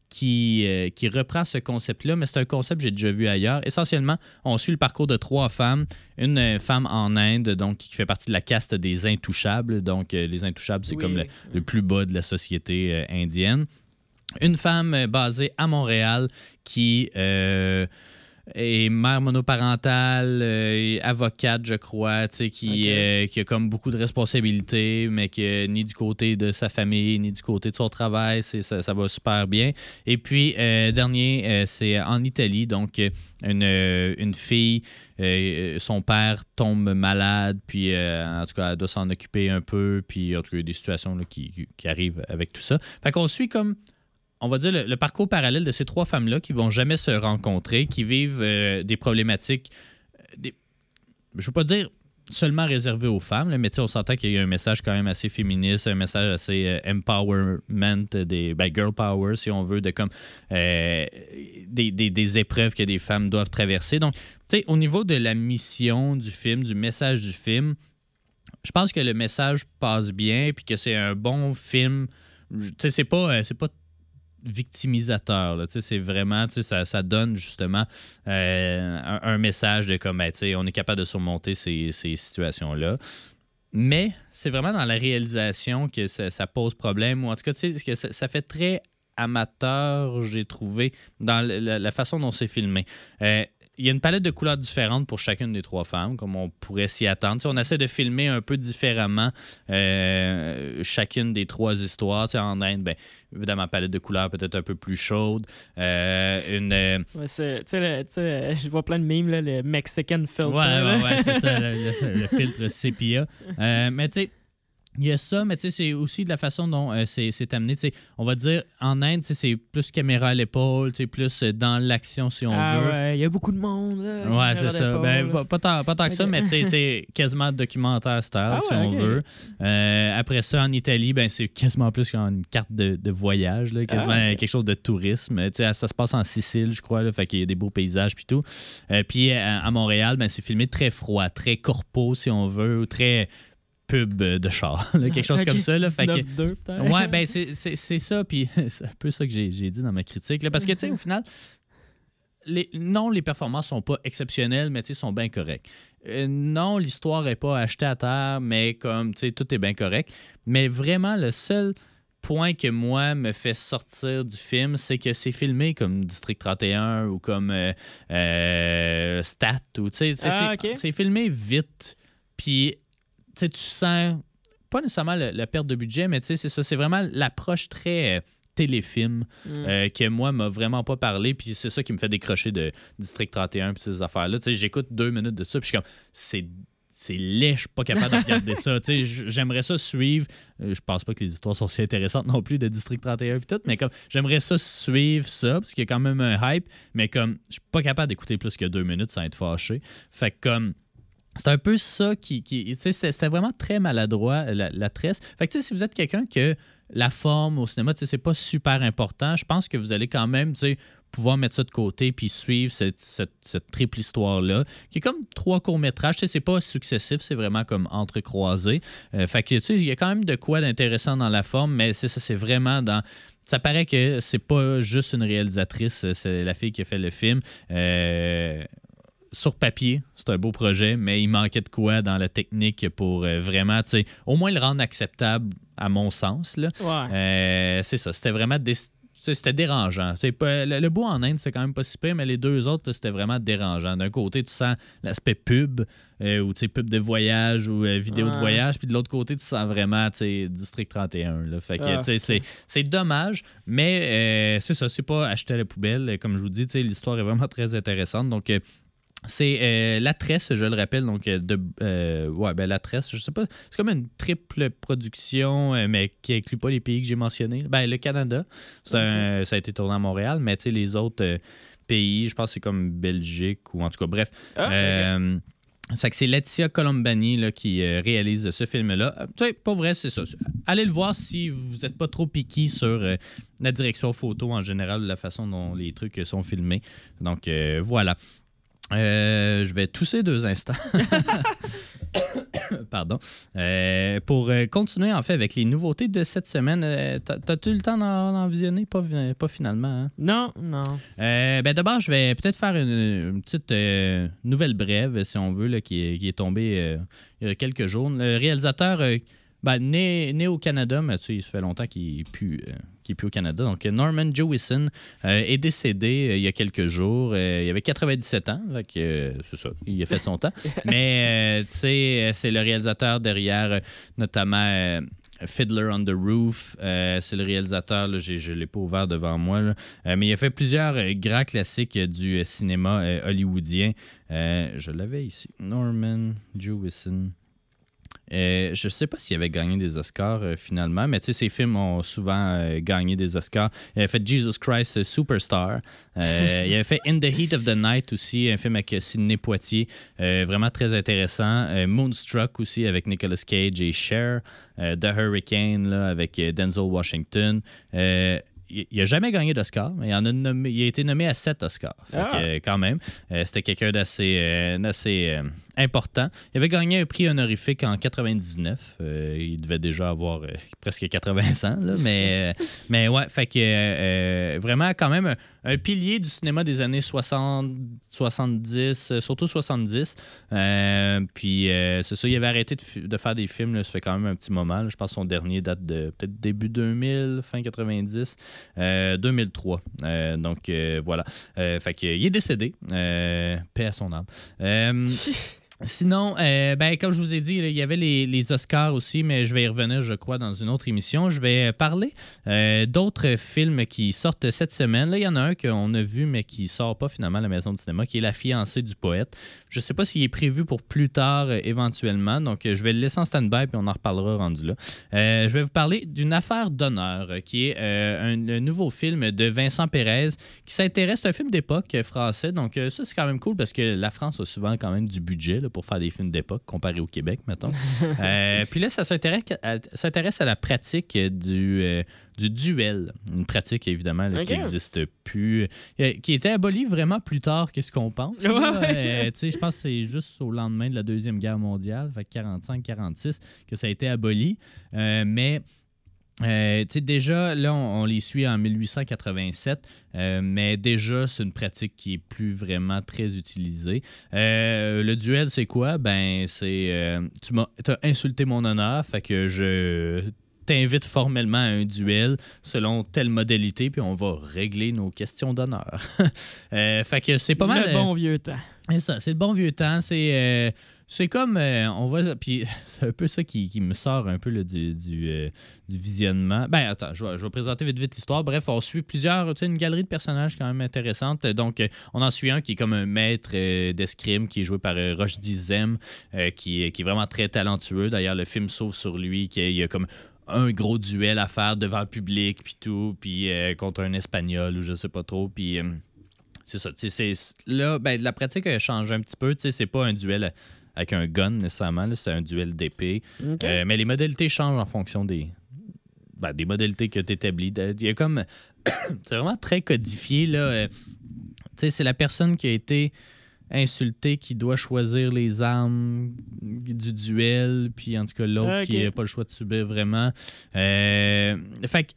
[SPEAKER 2] qui, euh, qui reprend ce concept-là, mais c'est un concept que j'ai déjà vu ailleurs. Essentiellement, on suit le parcours de trois femmes. Une euh, femme en Inde, donc qui fait partie de la caste des intouchables. Donc, euh, les intouchables, c'est
[SPEAKER 3] Oui.
[SPEAKER 2] comme le, le plus bas de la société euh, indienne. Une femme basée à Montréal qui est mère monoparentale, euh, avocate, je crois, tu sais, qui, euh, qui a comme beaucoup de responsabilités, mais que ni du côté de sa famille, ni du côté de son travail, c'est, ça, ça va super bien. Et puis, euh, dernier, c'est en Italie, donc une, une fille, son père tombe malade, puis euh, en tout cas, elle doit s'en occuper un peu, puis en tout cas, il y a des situations là, qui, qui- qui arrivent avec tout ça. Fait qu'on suit comme on va dire, le, parcours parallèle de ces trois femmes-là qui vont jamais se rencontrer, qui vivent euh, des problématiques, euh, je ne veux pas dire seulement réservées aux femmes, là, mais on s'entend qu'il y a un message quand même assez féministe, un message assez euh, empowerment, des ben, girl power, si on veut, de comme des, des- des épreuves que des femmes doivent traverser. Donc, tu sais, au niveau de la mission du film, du message du film, je pense que le message passe bien, puis que c'est un bon film. Tu sais, c'est pas, c'est pas victimisateur. C'est vraiment, ça, ça donne justement euh, un, message de comme, ben, on est capable de surmonter ces, ces situations-là. Mais c'est vraiment dans la réalisation que ça, pose problème, ou en tout cas, que ça, ça fait très amateur, j'ai trouvé, dans la façon dont c'est filmé. Euh, il y a une palette de couleurs différentes pour chacune des trois femmes, comme on pourrait s'y attendre. Tu sais, on essaie de filmer un peu différemment euh, chacune des trois histoires. Tu sais, en Inde, ben, évidemment, palette de couleurs peut-être un peu plus chaude. Euh, une, euh,
[SPEAKER 3] Ouais, je vois plein de mimes, là, le Mexican filter.
[SPEAKER 2] Ouais, ouais, ouais, c'est ça, le, le- le filtre sépia. Euh, mais tu sais, il y a ça, mais tu sais, c'est aussi de la façon dont euh, c'est c'est amené. On va dire, en Inde, c'est plus caméra à l'épaule, plus euh, dans l'action, si on
[SPEAKER 3] Ah
[SPEAKER 2] veut.
[SPEAKER 3] ouais, il y a beaucoup de monde. Là,
[SPEAKER 2] Ouais, c'est ça. Ben, pas, pas tant, pas tant que ça, mais c'est quasiment documentaire style,
[SPEAKER 3] Ah
[SPEAKER 2] si
[SPEAKER 3] ouais,
[SPEAKER 2] on veut. Euh, après ça, en Italie, ben, c'est quasiment plus qu'une carte de, de voyage, là, quasiment
[SPEAKER 3] Ah,
[SPEAKER 2] quelque chose de tourisme. Ça se passe en Sicile, je crois, là, fait qu'il y a des beaux paysages puis tout. Euh, puis à, à Montréal, ben, c'est filmé très froid, très corpo, si on veut, ou très pub de char, là, quelque chose comme ça. Là, fait que-
[SPEAKER 3] 19-2, peut-être.
[SPEAKER 2] Ouais, ben c'est ça, puis c'est un peu ça que j'ai dit dans ma critique. là, parce que, tu sais, au final, les, non, les performances sont pas exceptionnelles, mais tu sais, sont bien correctes. Euh, non, l'histoire est pas achetée à terre, mais comme, tu sais, tout est bien correct. Mais vraiment, le seul point que moi me fait sortir du film, c'est que c'est filmé comme District 31 ou comme euh, euh, Stat, ou tu sais, c'est
[SPEAKER 3] Ah,
[SPEAKER 2] c'est- filmé vite, puis tu sais, tu sens pas nécessairement le- la perte de budget, mais tu sais, c'est ça. C'est vraiment l'approche très euh, téléfilm
[SPEAKER 3] Mm.
[SPEAKER 2] euh, que moi m'a vraiment pas parlé. Puis c'est ça qui me fait décrocher de District 31 puis ces affaires-là. Tu sais, j'écoute deux minutes de ça, puis je suis comme, c'est c'est laid, je suis pas capable de regarder ça. J'aimerais ça suivre. euh, Je pense pas que les histoires sont si intéressantes non plus de District 31 et tout, mais comme j'aimerais ça suivre ça, parce qu'il y a quand même un hype, mais comme je suis pas capable d'écouter plus que deux minutes sans être fâché. Fait que comme. C'est un peu ça qui. qui c'était vraiment très maladroit, la, la tresse. Fait que, si vous êtes quelqu'un que la forme au cinéma, c'est pas super important, je pense que vous allez quand même, pouvoir mettre ça de côté puis suivre cette, cette- cette triple histoire-là, qui est comme trois courts-métrages. C'est pas successif, c'est vraiment comme entrecroisé. Euh, fait que, il y a quand même de quoi d'intéressant dans la forme, mais ça, c'est vraiment dans. Ça paraît que c'est pas juste une réalisatrice, c'est la fille qui a fait le film. Euh, sur papier, c'est un beau projet, mais il manquait de quoi dans la technique pour euh, vraiment, tu sais, au moins le rendre acceptable à mon sens. Là.
[SPEAKER 3] Ouais.
[SPEAKER 2] Euh, c'est ça, c'était vraiment c'était dérangeant. Pas- le, le bout en Inde, c'était quand même pas si pire, mais les deux autres, c'était vraiment dérangeant. D'un côté, tu sens l'aspect pub, euh, ou tu sais, pub de voyage ou euh, vidéo de voyage, puis de l'autre côté, tu sens vraiment tu sais, District 31. Là. Fait que,
[SPEAKER 3] Ah,
[SPEAKER 2] tu sais, c'est, c'est dommage, mais euh, c'est ça, c'est pas acheter à la poubelle. Comme je vous dis, tu sais, l'histoire est vraiment très intéressante. Donc, c'est euh, La Tresse, je le rappelle, donc euh, de euh, ouais, ben La Tresse, je sais pas, c'est comme une triple production, euh, mais qui inclut pas les pays que j'ai mentionnés. Ben le Canada, c'est un- ça a été tourné à Montréal, mais tu sais les autres pays, je pense que c'est comme Belgique ou en tout cas bref.
[SPEAKER 3] Ah,
[SPEAKER 2] ça que c'est Laetitia Colombani là, qui euh, réalise ce film-là. Euh, Tu sais, pas vrai, c'est ça. Allez le voir si vous n'êtes pas trop piqué sur euh, la direction photo en général, la façon dont les trucs sont filmés. Donc voilà. Euh, je vais tousser deux instants. Pardon. Euh, pour euh, continuer en fait avec les nouveautés de cette semaine, euh, t'as- t'as-tu le temps d'en visionner? Pas, finalement. hein?
[SPEAKER 3] Non, non.
[SPEAKER 2] Ben d'abord, je vais peut-être faire une, une petite nouvelle brève, si on veut, là, qui, est, qui est tombée il y a quelques jours. Le réalisateur, ben, né, né au Canada, mais tu sais, il se fait longtemps qu'il n'est qu'il est plus au Canada. Donc, Norman Jewison euh, est décédé euh, il y a quelques jours. Euh, il avait 97 ans, c'est ça, il a fait son temps. Mais, tu sais, c'est le réalisateur derrière, notamment... Fiddler on the Roof, euh, c'est le réalisateur, là, je ne l'ai pas ouvert devant moi, là. Euh, mais il a fait plusieurs euh, grands classiques du cinéma hollywoodien. Je l'avais ici. Norman Jewison. Euh, je sais pas s'il avait gagné des Oscars euh, finalement, mais tu sais, ses films ont souvent euh, gagné des Oscars. Il avait fait Jesus Christ euh, Superstar. Il avait fait In the Heat of the Night aussi, un film avec Sidney Poitier, vraiment très intéressant. Moonstruck aussi avec Nicolas Cage et Cher. The Hurricane là, avec Denzel Washington. Il il a jamais gagné d'Oscar, mais il, en a nommé- il a été nommé à sept Oscars. Fait
[SPEAKER 3] Ah.
[SPEAKER 2] que, quand même, c'était quelqu'un d'assez d'assez, important. Il avait gagné un prix honorifique en 99. Euh, il devait déjà avoir euh, presque 80 ans, là, mais, euh, mais ouais, fait que euh, vraiment quand même un, un pilier du cinéma des années 60, 70, euh, surtout 70. Euh, puis c'est ça, il avait arrêté de, faire des films, là, ça fait quand même un petit moment. là. Je pense que son dernier date de peut-être début 2000, fin 90, euh, 2003. Euh, donc voilà. Fait que, il est décédé. Paix à son âme. Euh, Sinon, euh, ben, comme je vous ai dit, il y avait les, Oscars aussi, mais je vais y revenir, je crois, dans une autre émission. Je vais parler euh, d'autres films qui sortent cette semaine. Là, il y en a un qu'on a vu, mais qui sort pas finalement à la maison de cinéma, qui est La fiancée du poète. Je sais pas s'il est prévu pour plus tard euh, éventuellement, donc euh, je vais le laisser en stand-by, puis on en reparlera rendu là. Euh, je vais vous parler d'une affaire d'honneur, qui est un, un nouveau film de Vincent Pérez, qui s'intéresse, c'est un film d'époque français, donc ça c'est quand même cool parce que la France a souvent quand même du budget là, pour faire des films d'époque comparé au Québec, mettons. Puis là, ça s'intéresse à, à la pratique du, du duel, une pratique évidemment là, qui n'existe plus, euh, qui était abolie vraiment plus tard que ce qu'on pense.
[SPEAKER 3] Ouais.
[SPEAKER 2] Euh, je pense que c'est juste au lendemain de la Deuxième Guerre mondiale, fait 45-46, que ça a été aboli. Euh, mais euh, déjà, là, on, on les suit en 1887, euh, mais déjà, c'est une pratique qui est plus vraiment très utilisée. Euh, le duel, c'est quoi? Ben, c'est. tu m'as t'as insulté mon honneur, fait que je t'invite formellement à un duel selon telle modalité, puis on va régler nos questions d'honneur. Euh, fait que c'est pas mal.
[SPEAKER 3] Le
[SPEAKER 2] euh,
[SPEAKER 3] bon vieux temps.
[SPEAKER 2] c'est ça, c'est le bon vieux temps. C'est, euh, c'est comme, euh, on voit, puis c'est un peu ça qui, qui me sort un peu là, du, du, euh, du visionnement. Ben, attends, je vais, je vais présenter vite vite l'histoire. Bref, on suit plusieurs, tu sais, une galerie de personnages quand même intéressante. Donc, euh, on en suit un qui est comme un maître euh, d'escrime qui est joué par euh, Rochdi Zem, euh, qui, est- qui est vraiment très talentueux. D'ailleurs, le film s'ouvre sur lui, qu'il y a comme un gros duel à faire devant le public, puis tout, puis euh, contre un Espagnol ou je sais pas trop, puis... euh, c'est ça. c'est- Là, ben, la pratique a changé un petit peu. Tu sais, C'est pas un duel avec un gun nécessairement. là, C'est un duel d'épée. Euh, mais les modalités changent en fonction des, ben, des modalités que tu établis. Il y a comme. c'est vraiment très codifié. Là. Euh, tu sais, c'est la personne qui a été insultée qui doit choisir les armes du duel, puis en tout cas l'autre
[SPEAKER 3] Ok.
[SPEAKER 2] qui n'a pas le choix de subir vraiment. Euh, fait que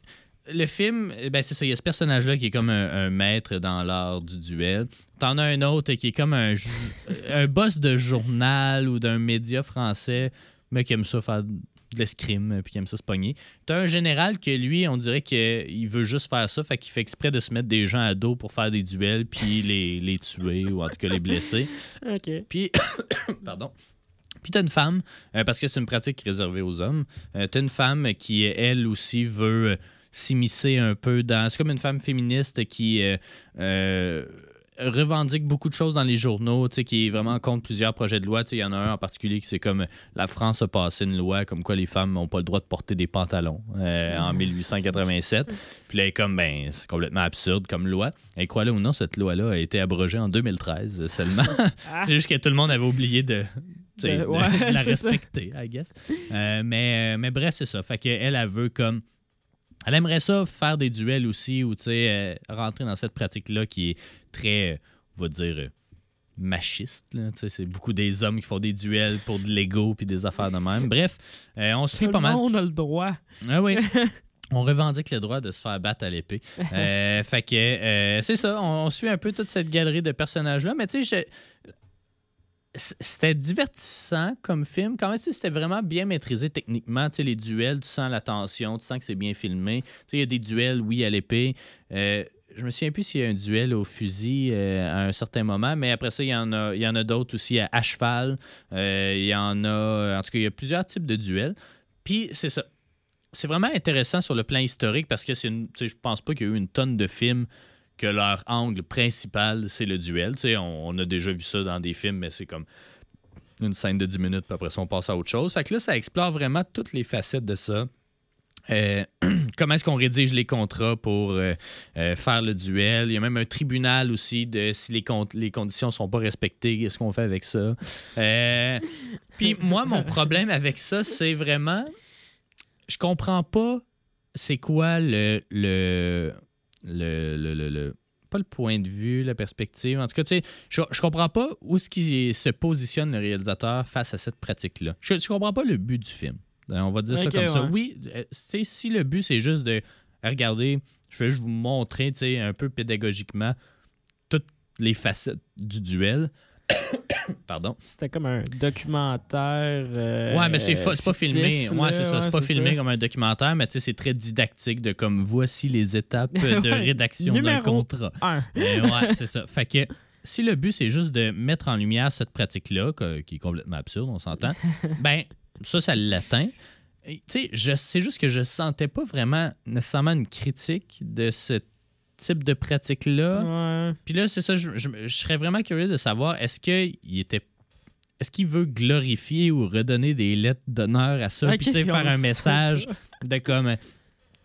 [SPEAKER 2] le film, eh ben c'est ça, il y a ce personnage-là qui est comme un, un maître dans l'art du duel. T'en as un autre qui est comme un, un boss de journal ou d'un média français, mais qui aime ça faire de l'escrime, puis qui aime ça se pogner. T'as un général que lui, on dirait qu'il veut juste faire ça, fait qu'il fait exprès de se mettre des gens à dos pour faire des duels, puis les, les tuer, ou en tout cas les blesser.
[SPEAKER 3] Ok.
[SPEAKER 2] Puis, pardon. Puis t'as une femme, euh, parce que c'est une pratique réservée aux hommes, euh, t'as une femme qui, elle aussi, veut euh, s'immiscer un peu dans... C'est comme une femme féministe qui euh, euh, revendique beaucoup de choses dans les journaux, tu sais, qui est vraiment contre plusieurs projets de loi. Il y en a un en particulier qui c'est comme la France a passé une loi comme quoi les femmes n'ont pas le droit de porter des pantalons euh, en 1887. Puis là, elle est comme, ben, c'est complètement absurde comme loi. Et croyez-le ou non, cette loi-là a été abrogée en 2013 seulement. C'est juste que tout le monde avait oublié de,
[SPEAKER 3] ouais,
[SPEAKER 2] la
[SPEAKER 3] c'est ça.
[SPEAKER 2] respecter, I guess. Euh, mais, mais bref, c'est ça. Fait qu'elle, elle veut comme. Elle aimerait ça faire des duels aussi ou euh, rentrer dans cette pratique-là qui est très, euh, on va dire, euh, machiste. C'est beaucoup des hommes qui font des duels pour de l'ego puis des affaires de même. Bref, euh, on suit
[SPEAKER 3] Tout
[SPEAKER 2] pas
[SPEAKER 3] le
[SPEAKER 2] mal.
[SPEAKER 3] monde a le droit.
[SPEAKER 2] Ah oui. On revendique le droit de se faire battre à l'épée. Euh, fait que euh, c'est ça, on, on suit un peu toute cette galerie de personnages-là. Mais tu sais, c'était divertissant comme film. Quand même, c'était vraiment bien maîtrisé techniquement. Tu sais, les duels, tu sens la tension, tu sens que c'est bien filmé. Tu sais, il y a des duels, oui, à l'épée. Euh, je me souviens plus s'il y a un duel au fusil euh, à un certain moment, mais après ça, il y en a, il y en a d'autres aussi à, cheval. Euh, il y en a. En tout cas, il y a plusieurs types de duels. Puis c'est ça. C'est vraiment intéressant sur le plan historique parce que c'est Je pense pas qu'il y a eu une tonne de films que leur angle principal, c'est le duel. Tu sais, on, on a déjà vu ça dans des films, mais c'est comme une scène de 10 minutes, puis après ça, on passe à autre chose. Fait que là, ça explore vraiment toutes les facettes de ça. Euh, comment est-ce qu'on rédige les contrats pour euh, euh, faire le duel? Il y a même un tribunal aussi de si les, con- les conditions sont pas respectées, qu'est-ce qu'on fait avec ça? Puis moi, mon problème avec ça, c'est vraiment. Je comprends pas c'est quoi le. le, le, le, le- le- pas le point de vue, la perspective. En tout cas, tu sais, je, je comprends pas où est-ce qu'il se positionne le réalisateur face à cette pratique-là. Je, je comprends pas le but du film. Euh, On va dire ça comme ça. Oui, euh, tu sais, si le but c'est juste de regarder, je vais juste vous montrer, tu sais, un peu pédagogiquement toutes les facettes du duel. Pardon?
[SPEAKER 3] C'était comme un documentaire. euh,
[SPEAKER 2] Ouais, mais c'est fa- c'est pas filmé.
[SPEAKER 3] là.
[SPEAKER 2] Ouais, c'est ça. C'est pas filmé
[SPEAKER 3] ça.
[SPEAKER 2] comme un documentaire, mais tu sais, c'est très didactique de comme voici les étapes de rédaction d'un contrat.
[SPEAKER 3] Un.
[SPEAKER 2] Ouais, c'est ça. Fait que si le but c'est juste de mettre en lumière cette pratique-là, que- qui est complètement absurde, on s'entend, ben ça, ça l'atteint. Tu sais, c'est juste que je sentais pas vraiment nécessairement une critique de ce type de pratique-là.
[SPEAKER 3] Ouais.
[SPEAKER 2] Puis là, c'est ça, je, je- je serais vraiment curieux de savoir, est-ce qu'il était. Est-ce qu'il veut glorifier ou redonner des lettres d'honneur à ça?
[SPEAKER 3] Ok,
[SPEAKER 2] puis tu sais,
[SPEAKER 3] on
[SPEAKER 2] faire un message de comme. euh,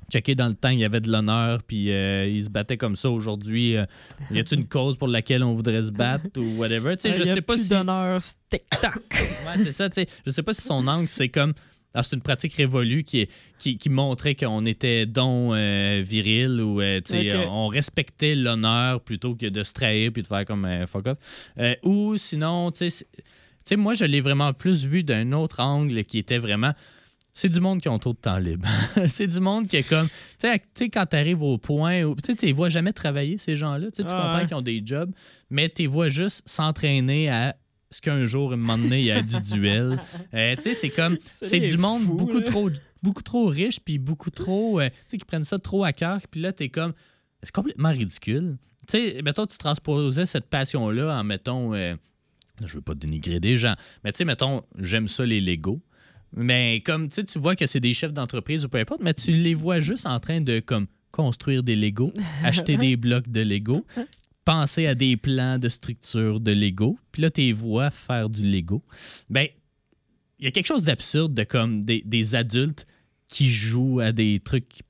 [SPEAKER 2] Checker dans le temps, il y avait de l'honneur, puis euh, il se battait comme ça aujourd'hui. euh, y a-t-il une cause pour laquelle on voudrait se battre ou whatever? Tu sais,
[SPEAKER 3] Euh,
[SPEAKER 2] je
[SPEAKER 3] y a
[SPEAKER 2] sais pas
[SPEAKER 3] plus
[SPEAKER 2] si.
[SPEAKER 3] d'honneur, c'est TikTok.
[SPEAKER 2] Ouais, c'est ça, tu sais. Je sais pas si son angle, c'est comme. Ah, c'est une pratique révolue qui, qui, qui montrait qu'on était don euh, viril ou euh, on respectait l'honneur plutôt que de se trahir puis de faire comme un fuck off. Euh, ou sinon, tu sais, c'est- tu sais, moi, je l'ai vraiment plus vu d'un autre angle qui était vraiment. C'est du monde qui ont trop de temps libre. c'est du monde qui est comme. Tu sais, quand tu arrives au point où. Tu sais, tu les vois jamais travailler, ces gens-là. Tu
[SPEAKER 3] Ah
[SPEAKER 2] comprends
[SPEAKER 3] ouais.
[SPEAKER 2] qu'ils ont des jobs, mais tu les vois juste s'entraîner à ce qu'un jour, un moment donné, il y a du duel. Euh, tu sais, c'est comme. C'est du monde beaucoup
[SPEAKER 3] là.
[SPEAKER 2] trop, beaucoup trop riche, puis beaucoup trop. euh, tu sais, qui prennent ça trop à cœur, puis là, t'es comme. C'est complètement ridicule. Tu sais, mettons, tu transposais cette passion-là en, mettons. euh, je veux pas dénigrer des gens, mais tu sais, mettons, j'aime ça les Lego. Mais comme tu sais, tu vois que c'est des chefs d'entreprise ou peu importe, mais tu les vois juste en train de comme construire des Lego, acheter des blocs de Lego, penser à des plans de structure de Lego, puis là, vois faire du Lego. Ben, il y a quelque chose d'absurde de comme des, des adultes qui jouent à des trucs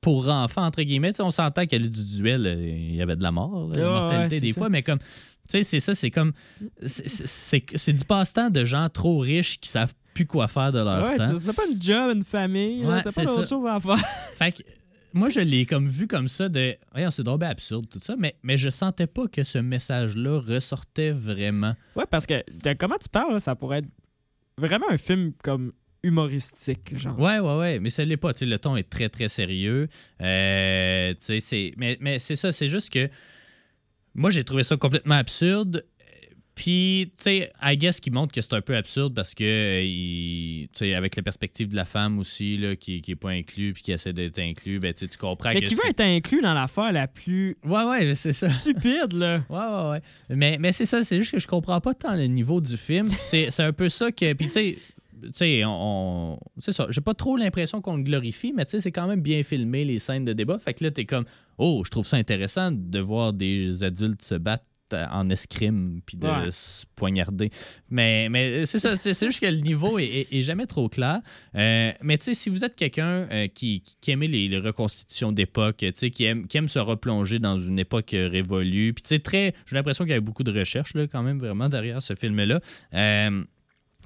[SPEAKER 2] pour enfants, entre guillemets. On s'entend qu'il y a eu du duel, il y avait de la mort, la
[SPEAKER 3] Ah,
[SPEAKER 2] mortalité
[SPEAKER 3] ouais,
[SPEAKER 2] des fois, mais comme, tu sais, c'est ça, c'est comme, c'est- du passe-temps de gens trop riches qui savent plus quoi faire de leur
[SPEAKER 3] Ouais,
[SPEAKER 2] temps.
[SPEAKER 3] t'as pas une job, une famille,
[SPEAKER 2] Ouais,
[SPEAKER 3] t'as pas d'autre chose à faire.
[SPEAKER 2] Fait que moi, je l'ai comme vu comme ça de. Voyons, c'est drôle, absurde, tout ça, mais, mais je sentais pas que ce message-là ressortait vraiment.
[SPEAKER 3] Ouais, parce que de comment tu parles, là, ça pourrait être vraiment un film comme humoristique, genre.
[SPEAKER 2] Ouais, ouais, ouais, mais ça l'est pas. tu sais, le ton est très, très sérieux. Euh, tu sais, c'est- mais mais c'est ça, c'est juste que moi, j'ai trouvé ça complètement absurde. Puis, tu sais, I guess qu'il montre que c'est un peu absurde parce que, euh, tu sais, avec la perspective de la femme aussi, là, qui, qui est pas inclus puis qui essaie d'être inclus, ben, tu comprends
[SPEAKER 3] Mais
[SPEAKER 2] que
[SPEAKER 3] qui veut être inclus dans l'affaire la plus
[SPEAKER 2] Ouais, ouais, c'est ça.
[SPEAKER 3] stupide, là.
[SPEAKER 2] Ouais, ouais, ouais. Mais, mais c'est ça, c'est juste que je comprends pas tant le niveau du film. C'est un peu ça que. Puis tu sais. Tu sais, on, on- c'est ça. J'ai pas trop l'impression qu'on le glorifie, mais tu sais, c'est quand même bien filmé les scènes de débat. Fait que là, t'es comme, oh, je trouve ça intéressant de voir des adultes se battre en escrime puis de
[SPEAKER 3] Ouais.
[SPEAKER 2] se poignarder. Mais, mais c'est ça, c'est juste que le niveau est, est- est jamais trop clair. Euh, mais tu sais, si vous êtes quelqu'un euh, qui, qui aimait les, les reconstitutions d'époque, tu sais, qui aime, qui aime se replonger dans une époque euh, révolue, puis tu sais, très, j'ai l'impression qu'il y avait beaucoup de recherches là, quand même vraiment derrière ce film-là. Euh,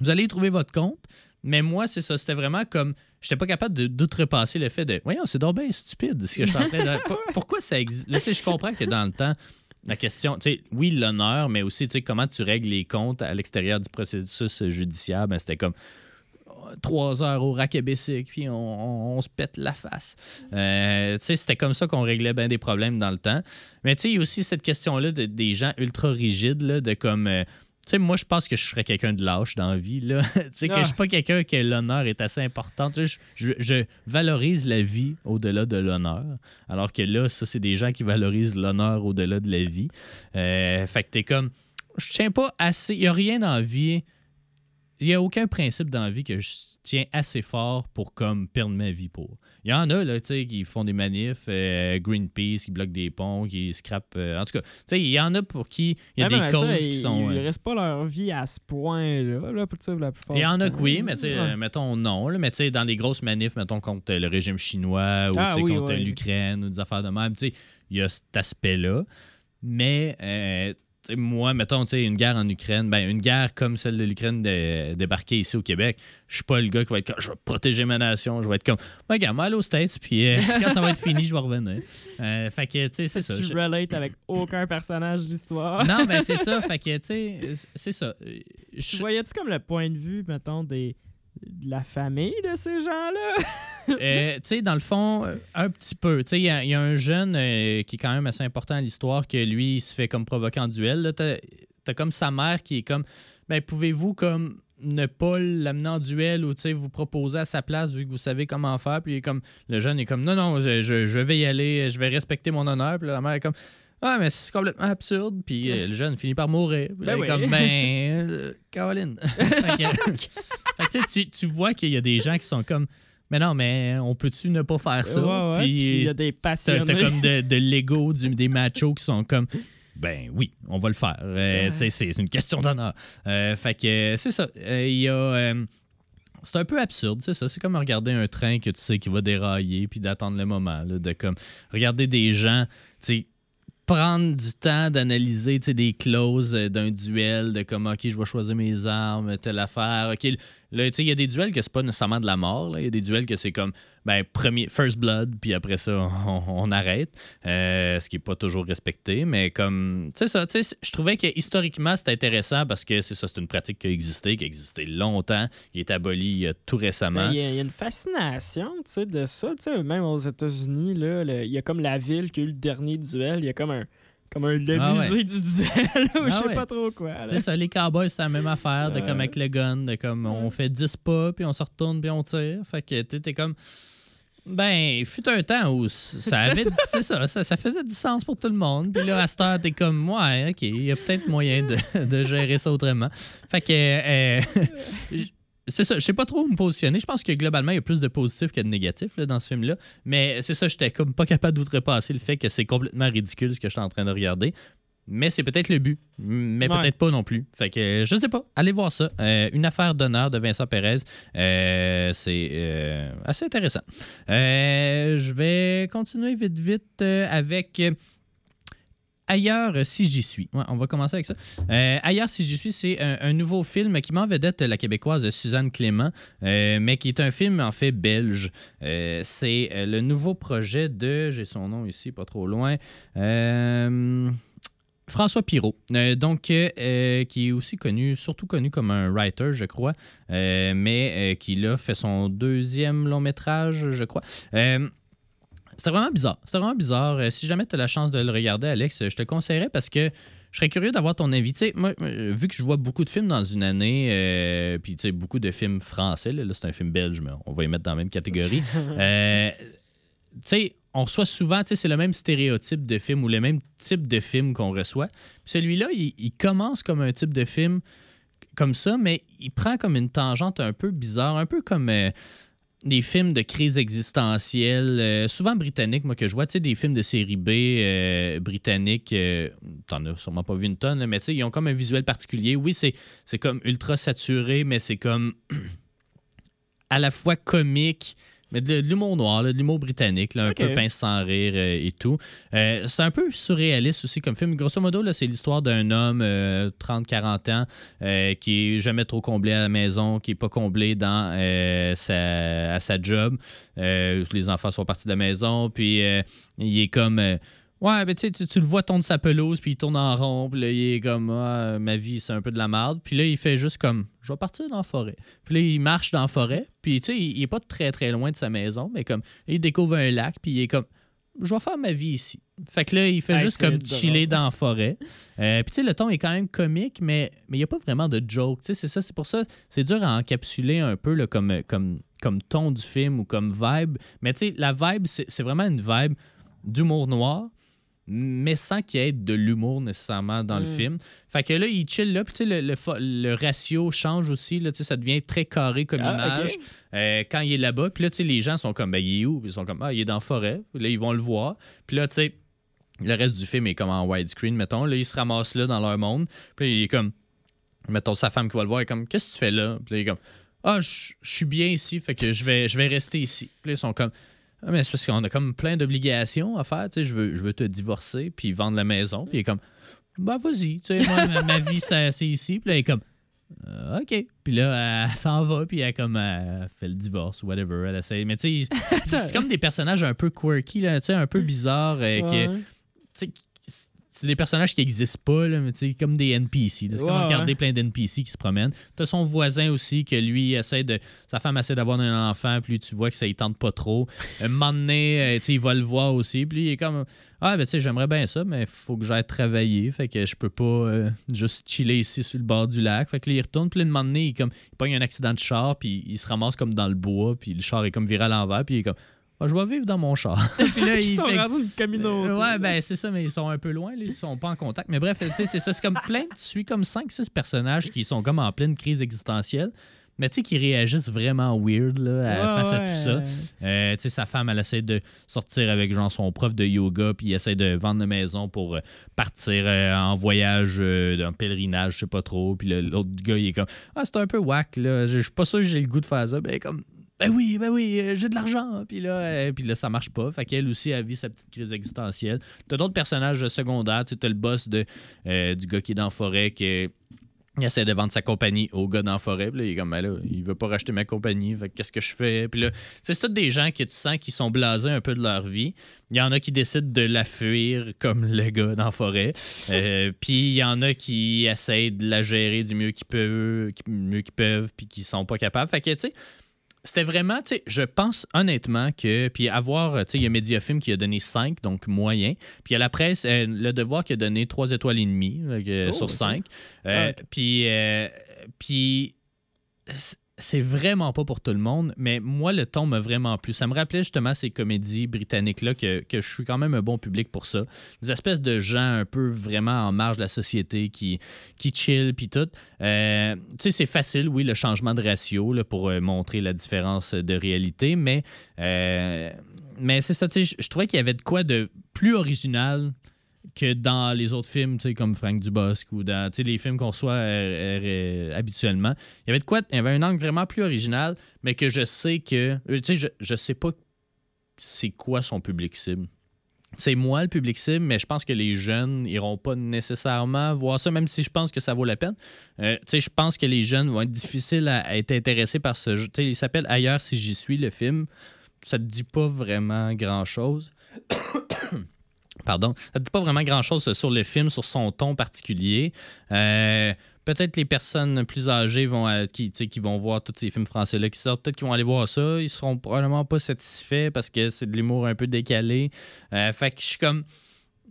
[SPEAKER 2] vous allez y trouver votre compte. Mais moi, c'est ça. C'était vraiment comme. J'étais pas capable d'outrepasser le fait de. Voyons, c'est donc bien stupide ce que je suis en train de. Pour- Pourquoi ça existe? Là, je comprends que dans le temps, la question, tu sais, oui, l'honneur, mais aussi, tu sais, comment tu règles les comptes à l'extérieur du processus judiciaire, ben, c'était comme euh, trois heures au rack puis on, se pète la face. Euh, c'était comme ça qu'on réglait bien des problèmes dans le temps. Mais il y a aussi cette question-là de, des gens ultra rigides, de comme. euh, sais, moi, je pense que je serais quelqu'un de lâche dans la vie. Là. tu sais, que je suis pas quelqu'un que l'honneur est assez important. Tu sais, je, valorise la vie au-delà de l'honneur. Alors que là, ça, c'est des gens qui valorisent l'honneur au-delà de la vie. Euh, fait que t'es comme. Je tiens pas assez. Il y a rien dans la vie. Il y a aucun principe dans la vie que je tiens assez fort pour comme perdre ma vie pour. Il y en a là, tu sais, qui font des manifs, euh, Greenpeace, qui bloquent des ponts, qui scrapent. euh, en tout cas, tu sais, il y en a pour qui il y a des
[SPEAKER 3] ça,
[SPEAKER 2] causes
[SPEAKER 3] ils,
[SPEAKER 2] qui sont.
[SPEAKER 3] Ils
[SPEAKER 2] euh,
[SPEAKER 3] restent pas leur vie à ce point-là, là, pour, la plupart
[SPEAKER 2] il y en a que oui, mais tu sais,
[SPEAKER 3] Ouais.
[SPEAKER 2] euh, mettons non. là, mais tu sais, dans les grosses manifs, mettons contre le régime chinois ou
[SPEAKER 3] Ah oui,
[SPEAKER 2] contre
[SPEAKER 3] ouais.
[SPEAKER 2] l'Ukraine ou des affaires de même, tu sais, il y a cet aspect-là. Mais euh, moi, mettons, tu sais, une guerre en Ukraine, ben, une guerre comme celle de l'Ukraine dé- débarquée ici au Québec, je suis pas le gars qui va être comme je vais protéger ma nation, je vais être comme ben, regarde, moi, aller aux States, puis euh, quand ça va être fini, je vais revenir. Euh, fait que, tu sais, c'est ça.
[SPEAKER 3] Tu
[SPEAKER 2] Je-
[SPEAKER 3] relates avec aucun personnage de l'histoire.
[SPEAKER 2] Non, mais c'est ça, fait que, tu sais, c'est ça. Euh, je-
[SPEAKER 3] voyais-tu comme le point de vue, mettons, des, de la famille de ces gens-là?
[SPEAKER 2] Euh, tu sais, dans le fond, euh, un petit peu. Tu sais, il y, a- un jeune euh, qui est quand même assez important à l'histoire que lui, il se fait comme provoquer en duel. T'as as comme sa mère qui est comme, ben, pouvez-vous comme ne pas l'amener en duel ou vous proposer à sa place vu que vous savez comment faire? Puis comme, le jeune est comme, non, non, je, je- je vais y aller, je vais respecter mon honneur. Puis la mère est comme, ah, mais c'est complètement absurde. Puis euh, le jeune finit par mourir. Puis là,
[SPEAKER 3] Ben
[SPEAKER 2] il est
[SPEAKER 3] oui.
[SPEAKER 2] comme, ben, euh, Caroline. Fait que- fait que, tu sais, tu, vois qu'il y a des gens qui sont comme, mais non, mais on peut-tu ne pas faire ça?
[SPEAKER 3] Ouais, ouais,
[SPEAKER 2] Puis
[SPEAKER 3] il y a des passionnés.
[SPEAKER 2] t'as comme de, de l'ego du- des machos qui sont comme, ben oui, on va le faire. Euh, c'est une question d'honneur. Euh, fait que c'est ça. Euh, Il y a. euh, c'est un peu absurde, c'est ça. C'est comme regarder un train que tu sais qui va dérailler puis d'attendre le moment. là, de comme regarder des gens, tu sais, prendre du temps d'analyser des clauses euh, d'un duel, de comme, OK, je vais choisir mes armes, telle affaire. OK, il y a des duels que c'est pas nécessairement de la mort. Il y a des duels que c'est comme, ben, premier, first blood, puis après ça, on, on arrête. Euh, ce qui est pas toujours respecté. Mais comme, tu sais, ça, tu sais, je trouvais que historiquement, c'était intéressant parce que c'est ça, c'est une pratique qui a existé, qui a existé longtemps, qui est abolie a tout récemment.
[SPEAKER 3] Ben, Il y, a, il y a une fascination tu sais, de ça. tu sais, Même aux États-Unis, là, le- il y a comme la ville qui a eu le dernier duel. Il y a comme un, comme un le
[SPEAKER 2] Ah ouais.
[SPEAKER 3] musée du duel. ou
[SPEAKER 2] Ah
[SPEAKER 3] je sais
[SPEAKER 2] ouais.
[SPEAKER 3] pas trop quoi.
[SPEAKER 2] C'est ça, les cowboys, c'est la même affaire, de comme avec le gun, de comme on fait 10 pas, puis on se retourne, puis on tire. Fait que t'es comme. Ben, il fut un temps où ça avait. C'est ça, ça, ça faisait du sens pour tout le monde. Puis là, à cette heure, t'es comme, ouais, OK, il y a peut-être moyen de, de gérer ça autrement. Fait que. euh, c'est ça, je sais pas trop où me positionner. Je pense que globalement, il y a plus de positifs que de négatifs là, dans ce film-là. Mais c'est ça, j'étais comme pas capable d'outrepasser le fait que c'est complètement ridicule ce que je suis en train de regarder. Mais c'est peut-être le but, mais
[SPEAKER 3] Ouais.
[SPEAKER 2] peut-être pas non plus. Fait que euh, je sais pas. Allez voir ça. Euh, une affaire d'honneur de Vincent Pérez. Euh, c'est euh, assez intéressant. Je vais continuer vite vite avec Ailleurs si j'y suis. Ouais, on va commencer avec ça. Euh, Ailleurs si j'y suis, c'est un, un nouveau film qui met en vedette la québécoise Suzanne Clément, euh, mais qui est un film en fait belge. Euh, c'est le nouveau projet de, j'ai son nom ici, pas trop loin. François Pirot, euh, donc euh, euh, qui est aussi connu, surtout connu comme un writer, je crois, euh, mais qui là fait son deuxième long métrage, je crois. C'était vraiment bizarre. C'était vraiment bizarre. Si jamais tu as la chance de le regarder, Alex, je te conseillerais parce que je serais curieux d'avoir ton avis. Moi, vu que je vois beaucoup de films dans une année, euh, puis tu sais, beaucoup de films français, là, là, c'est un film belge, mais on va y mettre dans la même catégorie. Euh, tu sais, on reçoit souvent, tu c'est le même stéréotype de film ou le même type de film qu'on reçoit. Celui-là, il, commence comme un type de film comme ça, mais il prend comme une tangente un peu bizarre, un peu comme euh, des films de crise existentielle, euh, souvent britanniques, moi, que je vois, tu des films de série B euh, britanniques, t'en as sûrement pas vu une tonne, mais tu sais, ils ont comme un visuel particulier. Oui, c'est comme ultra saturé, mais c'est comme à la fois comique, mais de, de l'humour noir, là, de l'humour britannique, là, un peu pince sans rire euh, et tout. Euh, c'est un peu surréaliste aussi comme film. Grosso modo, là, c'est l'histoire d'un homme, euh, 30-40 ans, euh, qui est jamais trop comblé à la maison, qui est pas comblé dans sa, à sa job. Les enfants sont partis de la maison, puis il est comme... Ouais, ben tu tu- tu le vois tourner sa pelouse, puis il tourne en rond, puis là, il est comme, ah, ma vie, c'est un peu de la merde. Puis là, il fait juste comme, je vais partir dans la forêt. Puis là, il marche dans la forêt, puis tu sais, il, il est pas très très loin de sa maison, mais comme, il découvre un lac, puis il est comme, je vais faire ma vie ici. Fait que là, il fait
[SPEAKER 3] Hey,
[SPEAKER 2] juste comme chiller dans la forêt. Euh, puis tu sais, le ton est quand même comique, mais mais il n'y a pas vraiment de joke. Tu sais, c'est ça, c'est pour ça, c'est dur à encapsuler un peu là, comme, comme, comme ton du film ou comme vibe. Mais tu sais, la vibe, c'est c'est vraiment une vibe d'humour noir, mais sans qu'il y ait de l'humour nécessairement dans le
[SPEAKER 3] Mm.
[SPEAKER 2] film. Fait que là, il chill là, puis tu sais, le, le, le ratio change aussi, là, ça devient très carré comme
[SPEAKER 3] Ah,
[SPEAKER 2] image euh, quand il est là-bas. Puis là, tu sais, les gens sont comme, ben, il est où? Ils sont comme, ah, il est dans la forêt. Là, ils vont le voir. Puis là, tu sais, le reste du film est comme en widescreen, mettons. Là, ils se ramassent là dans leur monde. Puis là, il est comme, mettons, sa femme qui va le voir, est comme, qu'est-ce que tu fais là? Puis là, il est comme, ah, je je suis bien ici, fait que je vais, je vais rester ici. Puis là, ils sont comme, ah, mais c'est parce qu'on a comme plein d'obligations à faire. Tu sais, je veux, je veux te divorcer, puis vendre la maison. Puis il est comme, bah, vas-y. Tu sais, moi, ma, ma vie, c'est ici. Puis là, il est comme, euh, OK. Puis là, elle s'en va, puis elle, comme, elle fait le divorce ou whatever. Elle essaie. Mais tu sais, c'est comme des personnages un peu quirky, là, tu sais, un peu bizarres. euh,
[SPEAKER 3] Ouais.
[SPEAKER 2] qui- c'est des personnages qui n'existent pas, là, mais tu comme des NPC. C'est comme
[SPEAKER 3] Ouais,
[SPEAKER 2] regarder
[SPEAKER 3] ouais.
[SPEAKER 2] plein d'NPC qui se promènent. T'as son voisin aussi, que lui, essaie de. Sa femme essaie d'avoir un enfant, puis lui, tu vois que ça, il tente pas trop. Un moment donné, euh, tu il va le voir aussi, puis il est comme. Ah, ben, tu sais, j'aimerais bien ça, mais faut que j'aille travailler. Fait que je peux pas euh, juste chiller ici sur le bord du lac. Fait que là, il retourne, puis là, un moment donné, il, comme, il pogne un accident de char, puis il se ramasse comme dans le bois, puis le char est comme viré à l'envers, puis il est comme. Ah, je vais vivre dans mon char. puis là,
[SPEAKER 3] Ils
[SPEAKER 2] il
[SPEAKER 3] sont
[SPEAKER 2] fait-
[SPEAKER 3] rendus une communauté.
[SPEAKER 2] euh, ouais, ben c'est ça, mais ils sont un peu loin, là, ils sont pas en contact. Mais bref, tu sais, c'est ça, c'est comme plein, tu suis comme 5-6 personnages qui sont comme en pleine crise existentielle, mais tu sais, qui réagissent vraiment weird là, à-
[SPEAKER 3] Ouais,
[SPEAKER 2] face à tout ça. Euh, tu sais, sa femme, elle essaie de sortir avec genre son prof de yoga, puis il essaie de vendre la maison pour euh, partir euh, en voyage, d'un pèlerinage, je sais pas trop. Puis l'autre gars, il est comme Ah, c'est un peu whack, là. Je je suis pas sûr que j'ai le goût de faire ça. Ben, comme ben oui, ben oui, euh, j'ai de l'argent. Puis là, euh, puis là, ça marche pas. Fait qu'elle aussi, elle vit sa petite crise existentielle. T'as d'autres personnages secondaires. Tu t'as le boss de, euh, du gars qui est dans la forêt qui il essaie de vendre sa compagnie au gars dans la forêt. Puis là, il est comme, Ben là, il veut pas racheter ma compagnie. Fait que qu'est-ce que je fais? Puis là, c'est tous des gens que tu sens qui sont blasés un peu de leur vie. Il y en a qui décident de la fuir comme le gars dans la forêt. Euh, puis il y en a qui essayent de la gérer du mieux qu'ils peuvent, mieux qu'ils peuvent, puis qui sont pas capables. Fait que, tu sais, c'était vraiment, tu sais, je pense honnêtement que, puis avoir, tu sais, il y a Mediafilm qui a donné 5, donc moyen, puis il y a la presse, euh, Le Devoir qui a donné 3 étoiles et demie euh,
[SPEAKER 3] Oh,
[SPEAKER 2] sur
[SPEAKER 3] ok.
[SPEAKER 2] 5.
[SPEAKER 3] Ah, ok.
[SPEAKER 2] Puis, euh, puis c- c'est vraiment pas pour tout le monde, mais moi, le ton m'a vraiment plu. Ça me rappelait justement ces comédies britanniques-là que, que je suis quand même un bon public pour ça. Des espèces de gens un peu vraiment en marge de la société qui, qui chill puis tout. Euh, tu sais, c'est facile, oui, le changement de ratio là, pour euh, montrer la différence de réalité, mais, euh, mais c'est ça, tu sais, je- je trouvais qu'il y avait de quoi de plus original que dans les autres films, comme Frank Dubosc ou dans les films qu'on reçoit euh, euh, habituellement. Il y avait de quoi, il y avait un angle vraiment plus original, mais que je sais que, euh, je, je sais pas c'est quoi son public cible. C'est moi le public cible, mais je pense que les jeunes iront pas nécessairement voir ça, même si je pense que ça vaut la peine. Euh, je pense que les jeunes vont être difficiles à, être intéressés par ce jeu. Il s'appelle Ailleurs si j'y suis, le film. Ça te dit pas vraiment grand-chose. Pardon. Ça dit pas vraiment grand-chose sur le film, sur son ton particulier. Euh, peut-être les personnes plus âgées vont, euh, qui, qui vont voir tous ces films français-là qui sortent, peut-être qu'ils vont aller voir ça. Ils seront probablement pas satisfaits parce que c'est de l'humour un peu décalé. Euh, fait que je suis comme...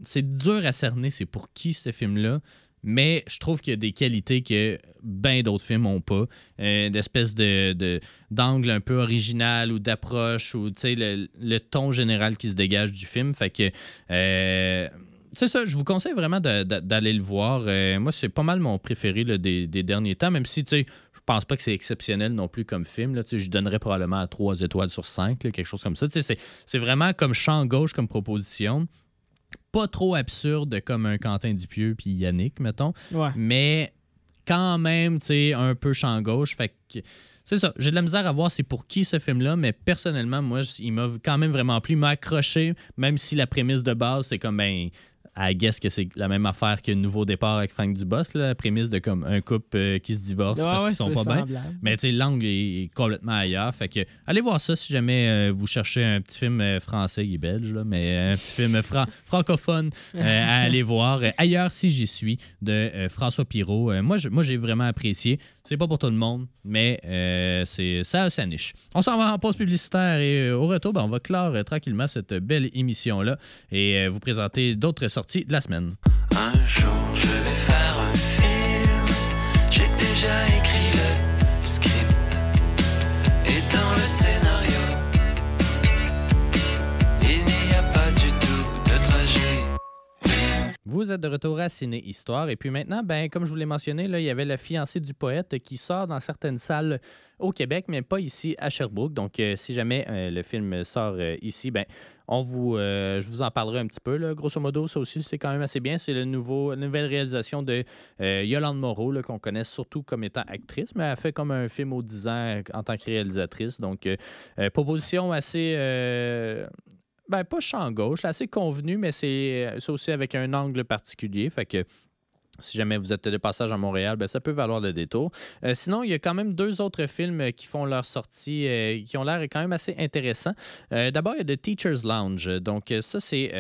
[SPEAKER 2] C'est dur à cerner, c'est pour qui ce film-là. Mais je trouve qu'il y a des qualités que bien d'autres films n'ont pas. Euh, d'espèce de, d'angle un peu original ou d'approche ou le, le ton général qui se dégage du film. Fait que euh, c'est ça, je vous conseille vraiment d'aller le voir. Euh, moi, c'est pas mal mon préféré des, derniers temps, même si tu sais, je pense pas que c'est exceptionnel non plus comme film. Je donnerais probablement à 3 étoiles sur 5, là, quelque chose comme ça. C'est vraiment comme champ gauche comme proposition. Pas trop absurde comme un Quentin Dupieux puis Yannick, mettons
[SPEAKER 3] Ouais.
[SPEAKER 2] mais quand même, tu sais, un peu champ gauche. Fait que c'est ça. J'ai de la misère à voir c'est pour qui ce film-là, mais personnellement, moi, il m'a quand même vraiment plu. Il m'a accroché, même si la prémisse de base, c'est comme, ben, I guess que c'est la même affaire que Nouveau Départ avec Frank Dubos, là, la prémisse de comme un couple euh, qui se divorce
[SPEAKER 3] Ouais,
[SPEAKER 2] parce
[SPEAKER 3] ouais,
[SPEAKER 2] qu'ils sont pas bien. Mais tu sais, l'angle est complètement ailleurs. Fait que allez voir ça si jamais euh, vous cherchez un petit film euh, français, il est belge, là, mais un petit film fran- francophone à aller voir. Ailleurs si j'y suis de François Pirot. Moi, j'ai vraiment apprécié. C'est pas pour tout le monde, mais euh, c'est ça a niche. On s'en va en pause publicitaire et euh, au retour, ben, on va clore euh, tranquillement cette belle émission-là et vous présenter d'autres sorties de la semaine.
[SPEAKER 1] Un jour je vais faire un film. J'ai déjà écrit
[SPEAKER 2] Vous êtes de retour à Ciné Histoire. Et puis maintenant, ben, comme je vous l'ai mentionné, là, il y avait Le fiancé du poète qui sort dans certaines salles au Québec, mais pas ici à Sherbrooke. Donc, euh, si jamais euh, le film sort euh, ici, ben, on vous, je vous en parlerai un petit peu. Grosso modo, ça aussi, c'est quand même assez bien. C'est le nouveau, la nouvelle réalisation de Yolande Moreau, qu'on connaît surtout comme étant actrice, mais elle fait comme un film aux 10 ans en tant que réalisatrice. Donc, proposition assez. Euh, ben, pas champ gauche, là, assez convenu, mais c'est c'est aussi avec un angle particulier. Fait que si jamais vous êtes de passage à Montréal, ben, ça peut valoir le détour. Euh, sinon, il y a quand même deux autres films euh, qui font leur sortie, euh, qui ont l'air quand même assez intéressants. D'abord, il y a The Teacher's Lounge. Donc, ça, c'est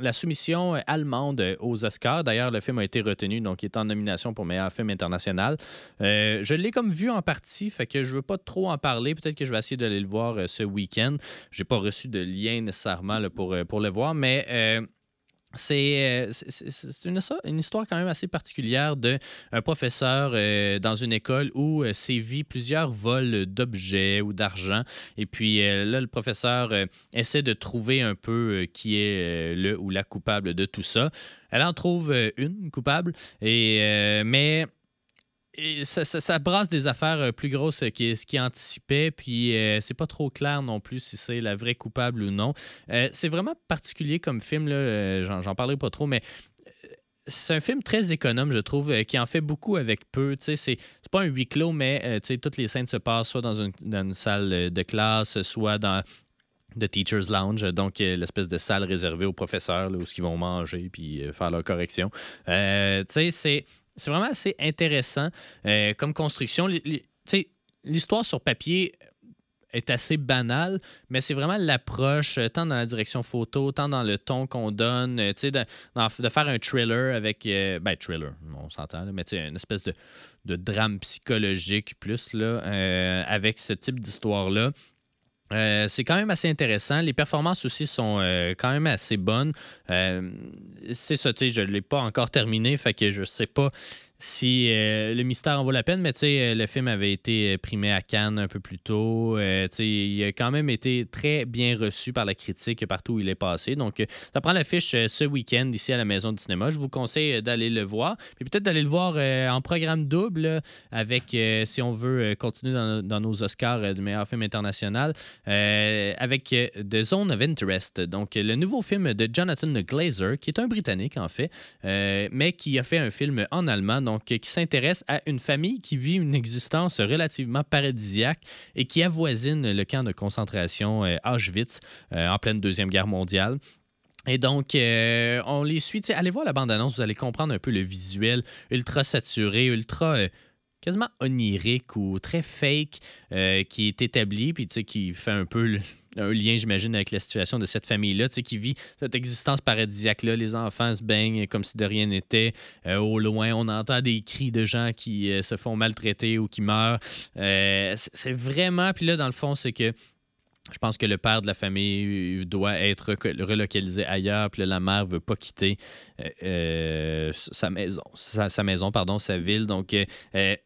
[SPEAKER 2] la soumission allemande aux Oscars. D'ailleurs, le film a été retenu, donc il est en nomination pour meilleur film international. Je l'ai comme vu en partie, fait que je veux pas trop en parler. Peut-être que je vais essayer d'aller le voir ce week-end. J'ai pas reçu de lien nécessairement pour, pour le voir, mais c'est euh, c'est- une, une histoire quand même assez particulière d'un professeur euh, dans une école où euh, sévit plusieurs vols d'objets ou d'argent. Et puis euh, là, le professeur essaie de trouver un peu qui est le ou la coupable de tout ça. Elle en trouve une coupable, et, mais ça, brasse des affaires euh, plus grosses qui- ce qui anticipait, puis euh, c'est pas trop clair non plus si c'est la vraie coupable ou non. Euh, c'est vraiment particulier comme film, là, j'en, parlerai pas trop, mais c'est un film très économe, je trouve, qui en fait beaucoup avec peu. C'est, c'est pas un huis clos, mais euh, toutes les scènes se passent soit dans une, salle de classe, soit dans The Teacher's Lounge, donc l'espèce de salle réservée aux professeurs là, où ils vont manger puis faire leur correction. Tu sais, c'est, c'est vraiment assez intéressant euh, comme construction. L'histoire sur papier est assez banale, mais c'est vraiment l'approche, euh, tant dans la direction photo, tant dans le ton qu'on donne, euh, de, de faire un thriller avec, ben, thriller, on s'entend, mais une espèce de, de drame psychologique plus, là, avec ce type d'histoire-là. Euh, c'est quand même assez intéressant. Les performances aussi sont euh, quand même assez bonnes. Euh, c'est ça, tu sais, je ne l'ai pas encore terminé, fait que je sais pas si euh, le mystère en vaut la peine, mais tu sais, euh, le film avait été primé à Cannes un peu plus tôt. Euh, tu sais, il a quand même été très bien reçu par la critique partout où il est passé. Donc, euh, ça prend l'affiche euh, ce week-end ici à la Maison du cinéma. Je vous conseille euh, d'aller le voir. Puis peut-être d'aller le voir euh, en programme double avec, euh, si on veut euh, continuer dans, dans nos Oscars euh, du meilleur film international, euh, avec euh, The Zone of Interest. Donc, euh, le nouveau film de Jonathan Glazer, qui est un Britannique en fait, euh, mais qui a fait un film en allemand, donc euh, qui s'intéresse à une famille qui vit une existence relativement paradisiaque et qui avoisine le camp de concentration euh, Auschwitz euh, en pleine Deuxième Guerre mondiale. Et donc, on les suit. Allez voir la bande-annonce, vous allez comprendre un peu le visuel ultra saturé, ultra quasiment onirique ou très fake qui est établi, puis qui fait un peu un lien, j'imagine, avec la situation de cette famille-là, tu sais, qui vit cette existence paradisiaque-là. Les enfants se baignent comme si de rien n'était. Euh, au loin, on entend des cris de gens qui euh, se font maltraiter ou qui meurent. Euh, c'est vraiment... Puis là, dans le fond, c'est que je pense que le père de la famille doit être relocalisé ailleurs, puis là, la mère veut pas quitter sa maison, sa, maison, pardon, sa ville. Donc,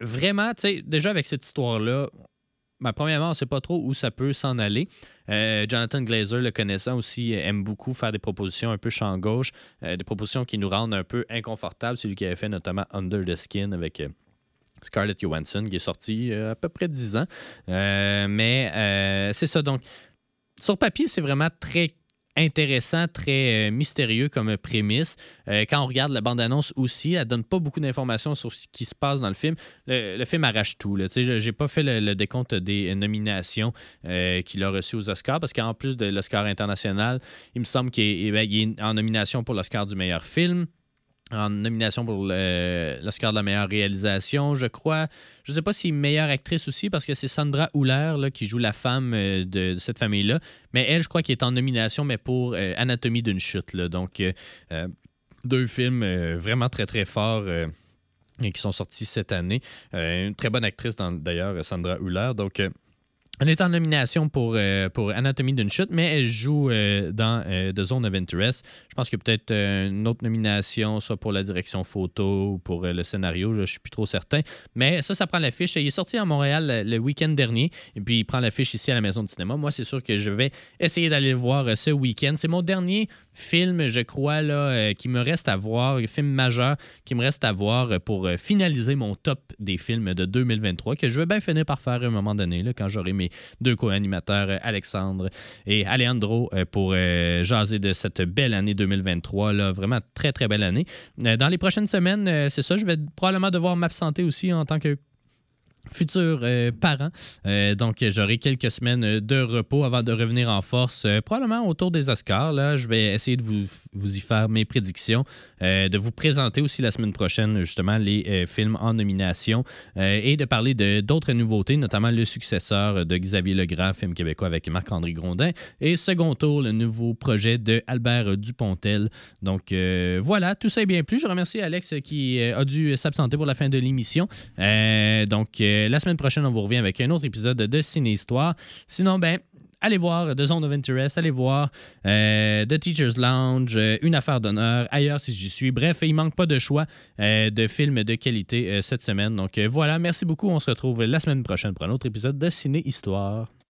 [SPEAKER 2] vraiment, tu sais, déjà avec cette histoire-là, ben, premièrement, on ne sait pas trop où ça peut s'en aller. Euh, Jonathan Glazer, le connaissant aussi, euh, aime beaucoup faire des propositions un peu champ gauche, euh, des propositions qui nous rendent un peu inconfortables. Celui qui avait fait notamment Under the Skin avec Scarlett Johansson, qui est sorti à peu près 10 ans. Mais c'est ça. Donc, sur papier, c'est vraiment très intéressant, très euh, mystérieux comme prémisse. Euh, quand on regarde la bande-annonce aussi, elle donne pas beaucoup d'informations sur ce qui se passe dans le film. Le, film arrache tout. Je n'ai pas fait le, décompte des nominations euh, qu'il a reçues aux Oscars parce qu'en plus de l'Oscar international, il me semble qu'il est, eh ben, en nomination pour l'Oscar du meilleur film en nomination pour l'Oscar de la meilleure réalisation, je crois. Je ne sais pas si meilleure actrice aussi, parce que c'est Sandra Huller là, qui joue la femme euh, de, cette famille-là. Mais elle, je crois qu'elle est en nomination, mais pour euh, Anatomie d'une chute. là. Donc, euh, deux films vraiment très, très forts. et qui sont sortis cette année. Une très bonne actrice, d'ailleurs, Sandra Huller. Donc, elle est en nomination pour, euh, pour Anatomie d'une chute, mais elle joue euh, dans euh, The Zone of Interest. Je pense a peut-être une autre nomination, soit pour la direction photo ou pour le scénario, je ne suis plus trop certain. Mais ça, ça prend l'affiche. Il est sorti à Montréal le, week-end dernier, et puis il prend l'affiche ici à la Maison du cinéma. Moi, c'est sûr que je vais essayer d'aller le voir ce week-end. C'est mon dernier film, je crois, là, euh, qui me reste à voir, film majeur qui me reste à voir euh, pour euh, finaliser mon top des films de 2023, que je vais bien finir par faire à un moment donné, là, quand j'aurai mes deux co-animateurs, Alexandre et Alejandro, pour jaser de cette belle année 2023. Là, vraiment très, très belle année. Dans les prochaines semaines, c'est ça, je vais probablement devoir m'absenter aussi en tant que futur euh, parent. Euh, donc, j'aurai quelques semaines de repos avant de revenir en force, euh, probablement autour des Oscars. Là, je vais essayer de vous, y faire mes prédictions, de vous présenter aussi la semaine prochaine, justement, les films en nomination et de parler d'autres nouveautés, notamment le successeur de Xavier Legrand, film québécois avec Marc-André Grondin, et second tour, le nouveau projet de Albert Dupontel. Donc, voilà, tout ça est bien plus. Je remercie Alex qui a dû s'absenter pour la fin de l'émission. Donc, euh, la semaine prochaine, on vous revient avec un autre épisode de Ciné Histoire. Sinon, ben, allez voir The Zone of Interest, allez voir euh, The Teacher's Lounge, euh, Une affaire d'honneur, ailleurs si j'y suis. Bref, il manque pas de choix de films de qualité cette semaine. Donc voilà, merci beaucoup. On se retrouve la semaine prochaine pour un autre épisode de Ciné Histoire.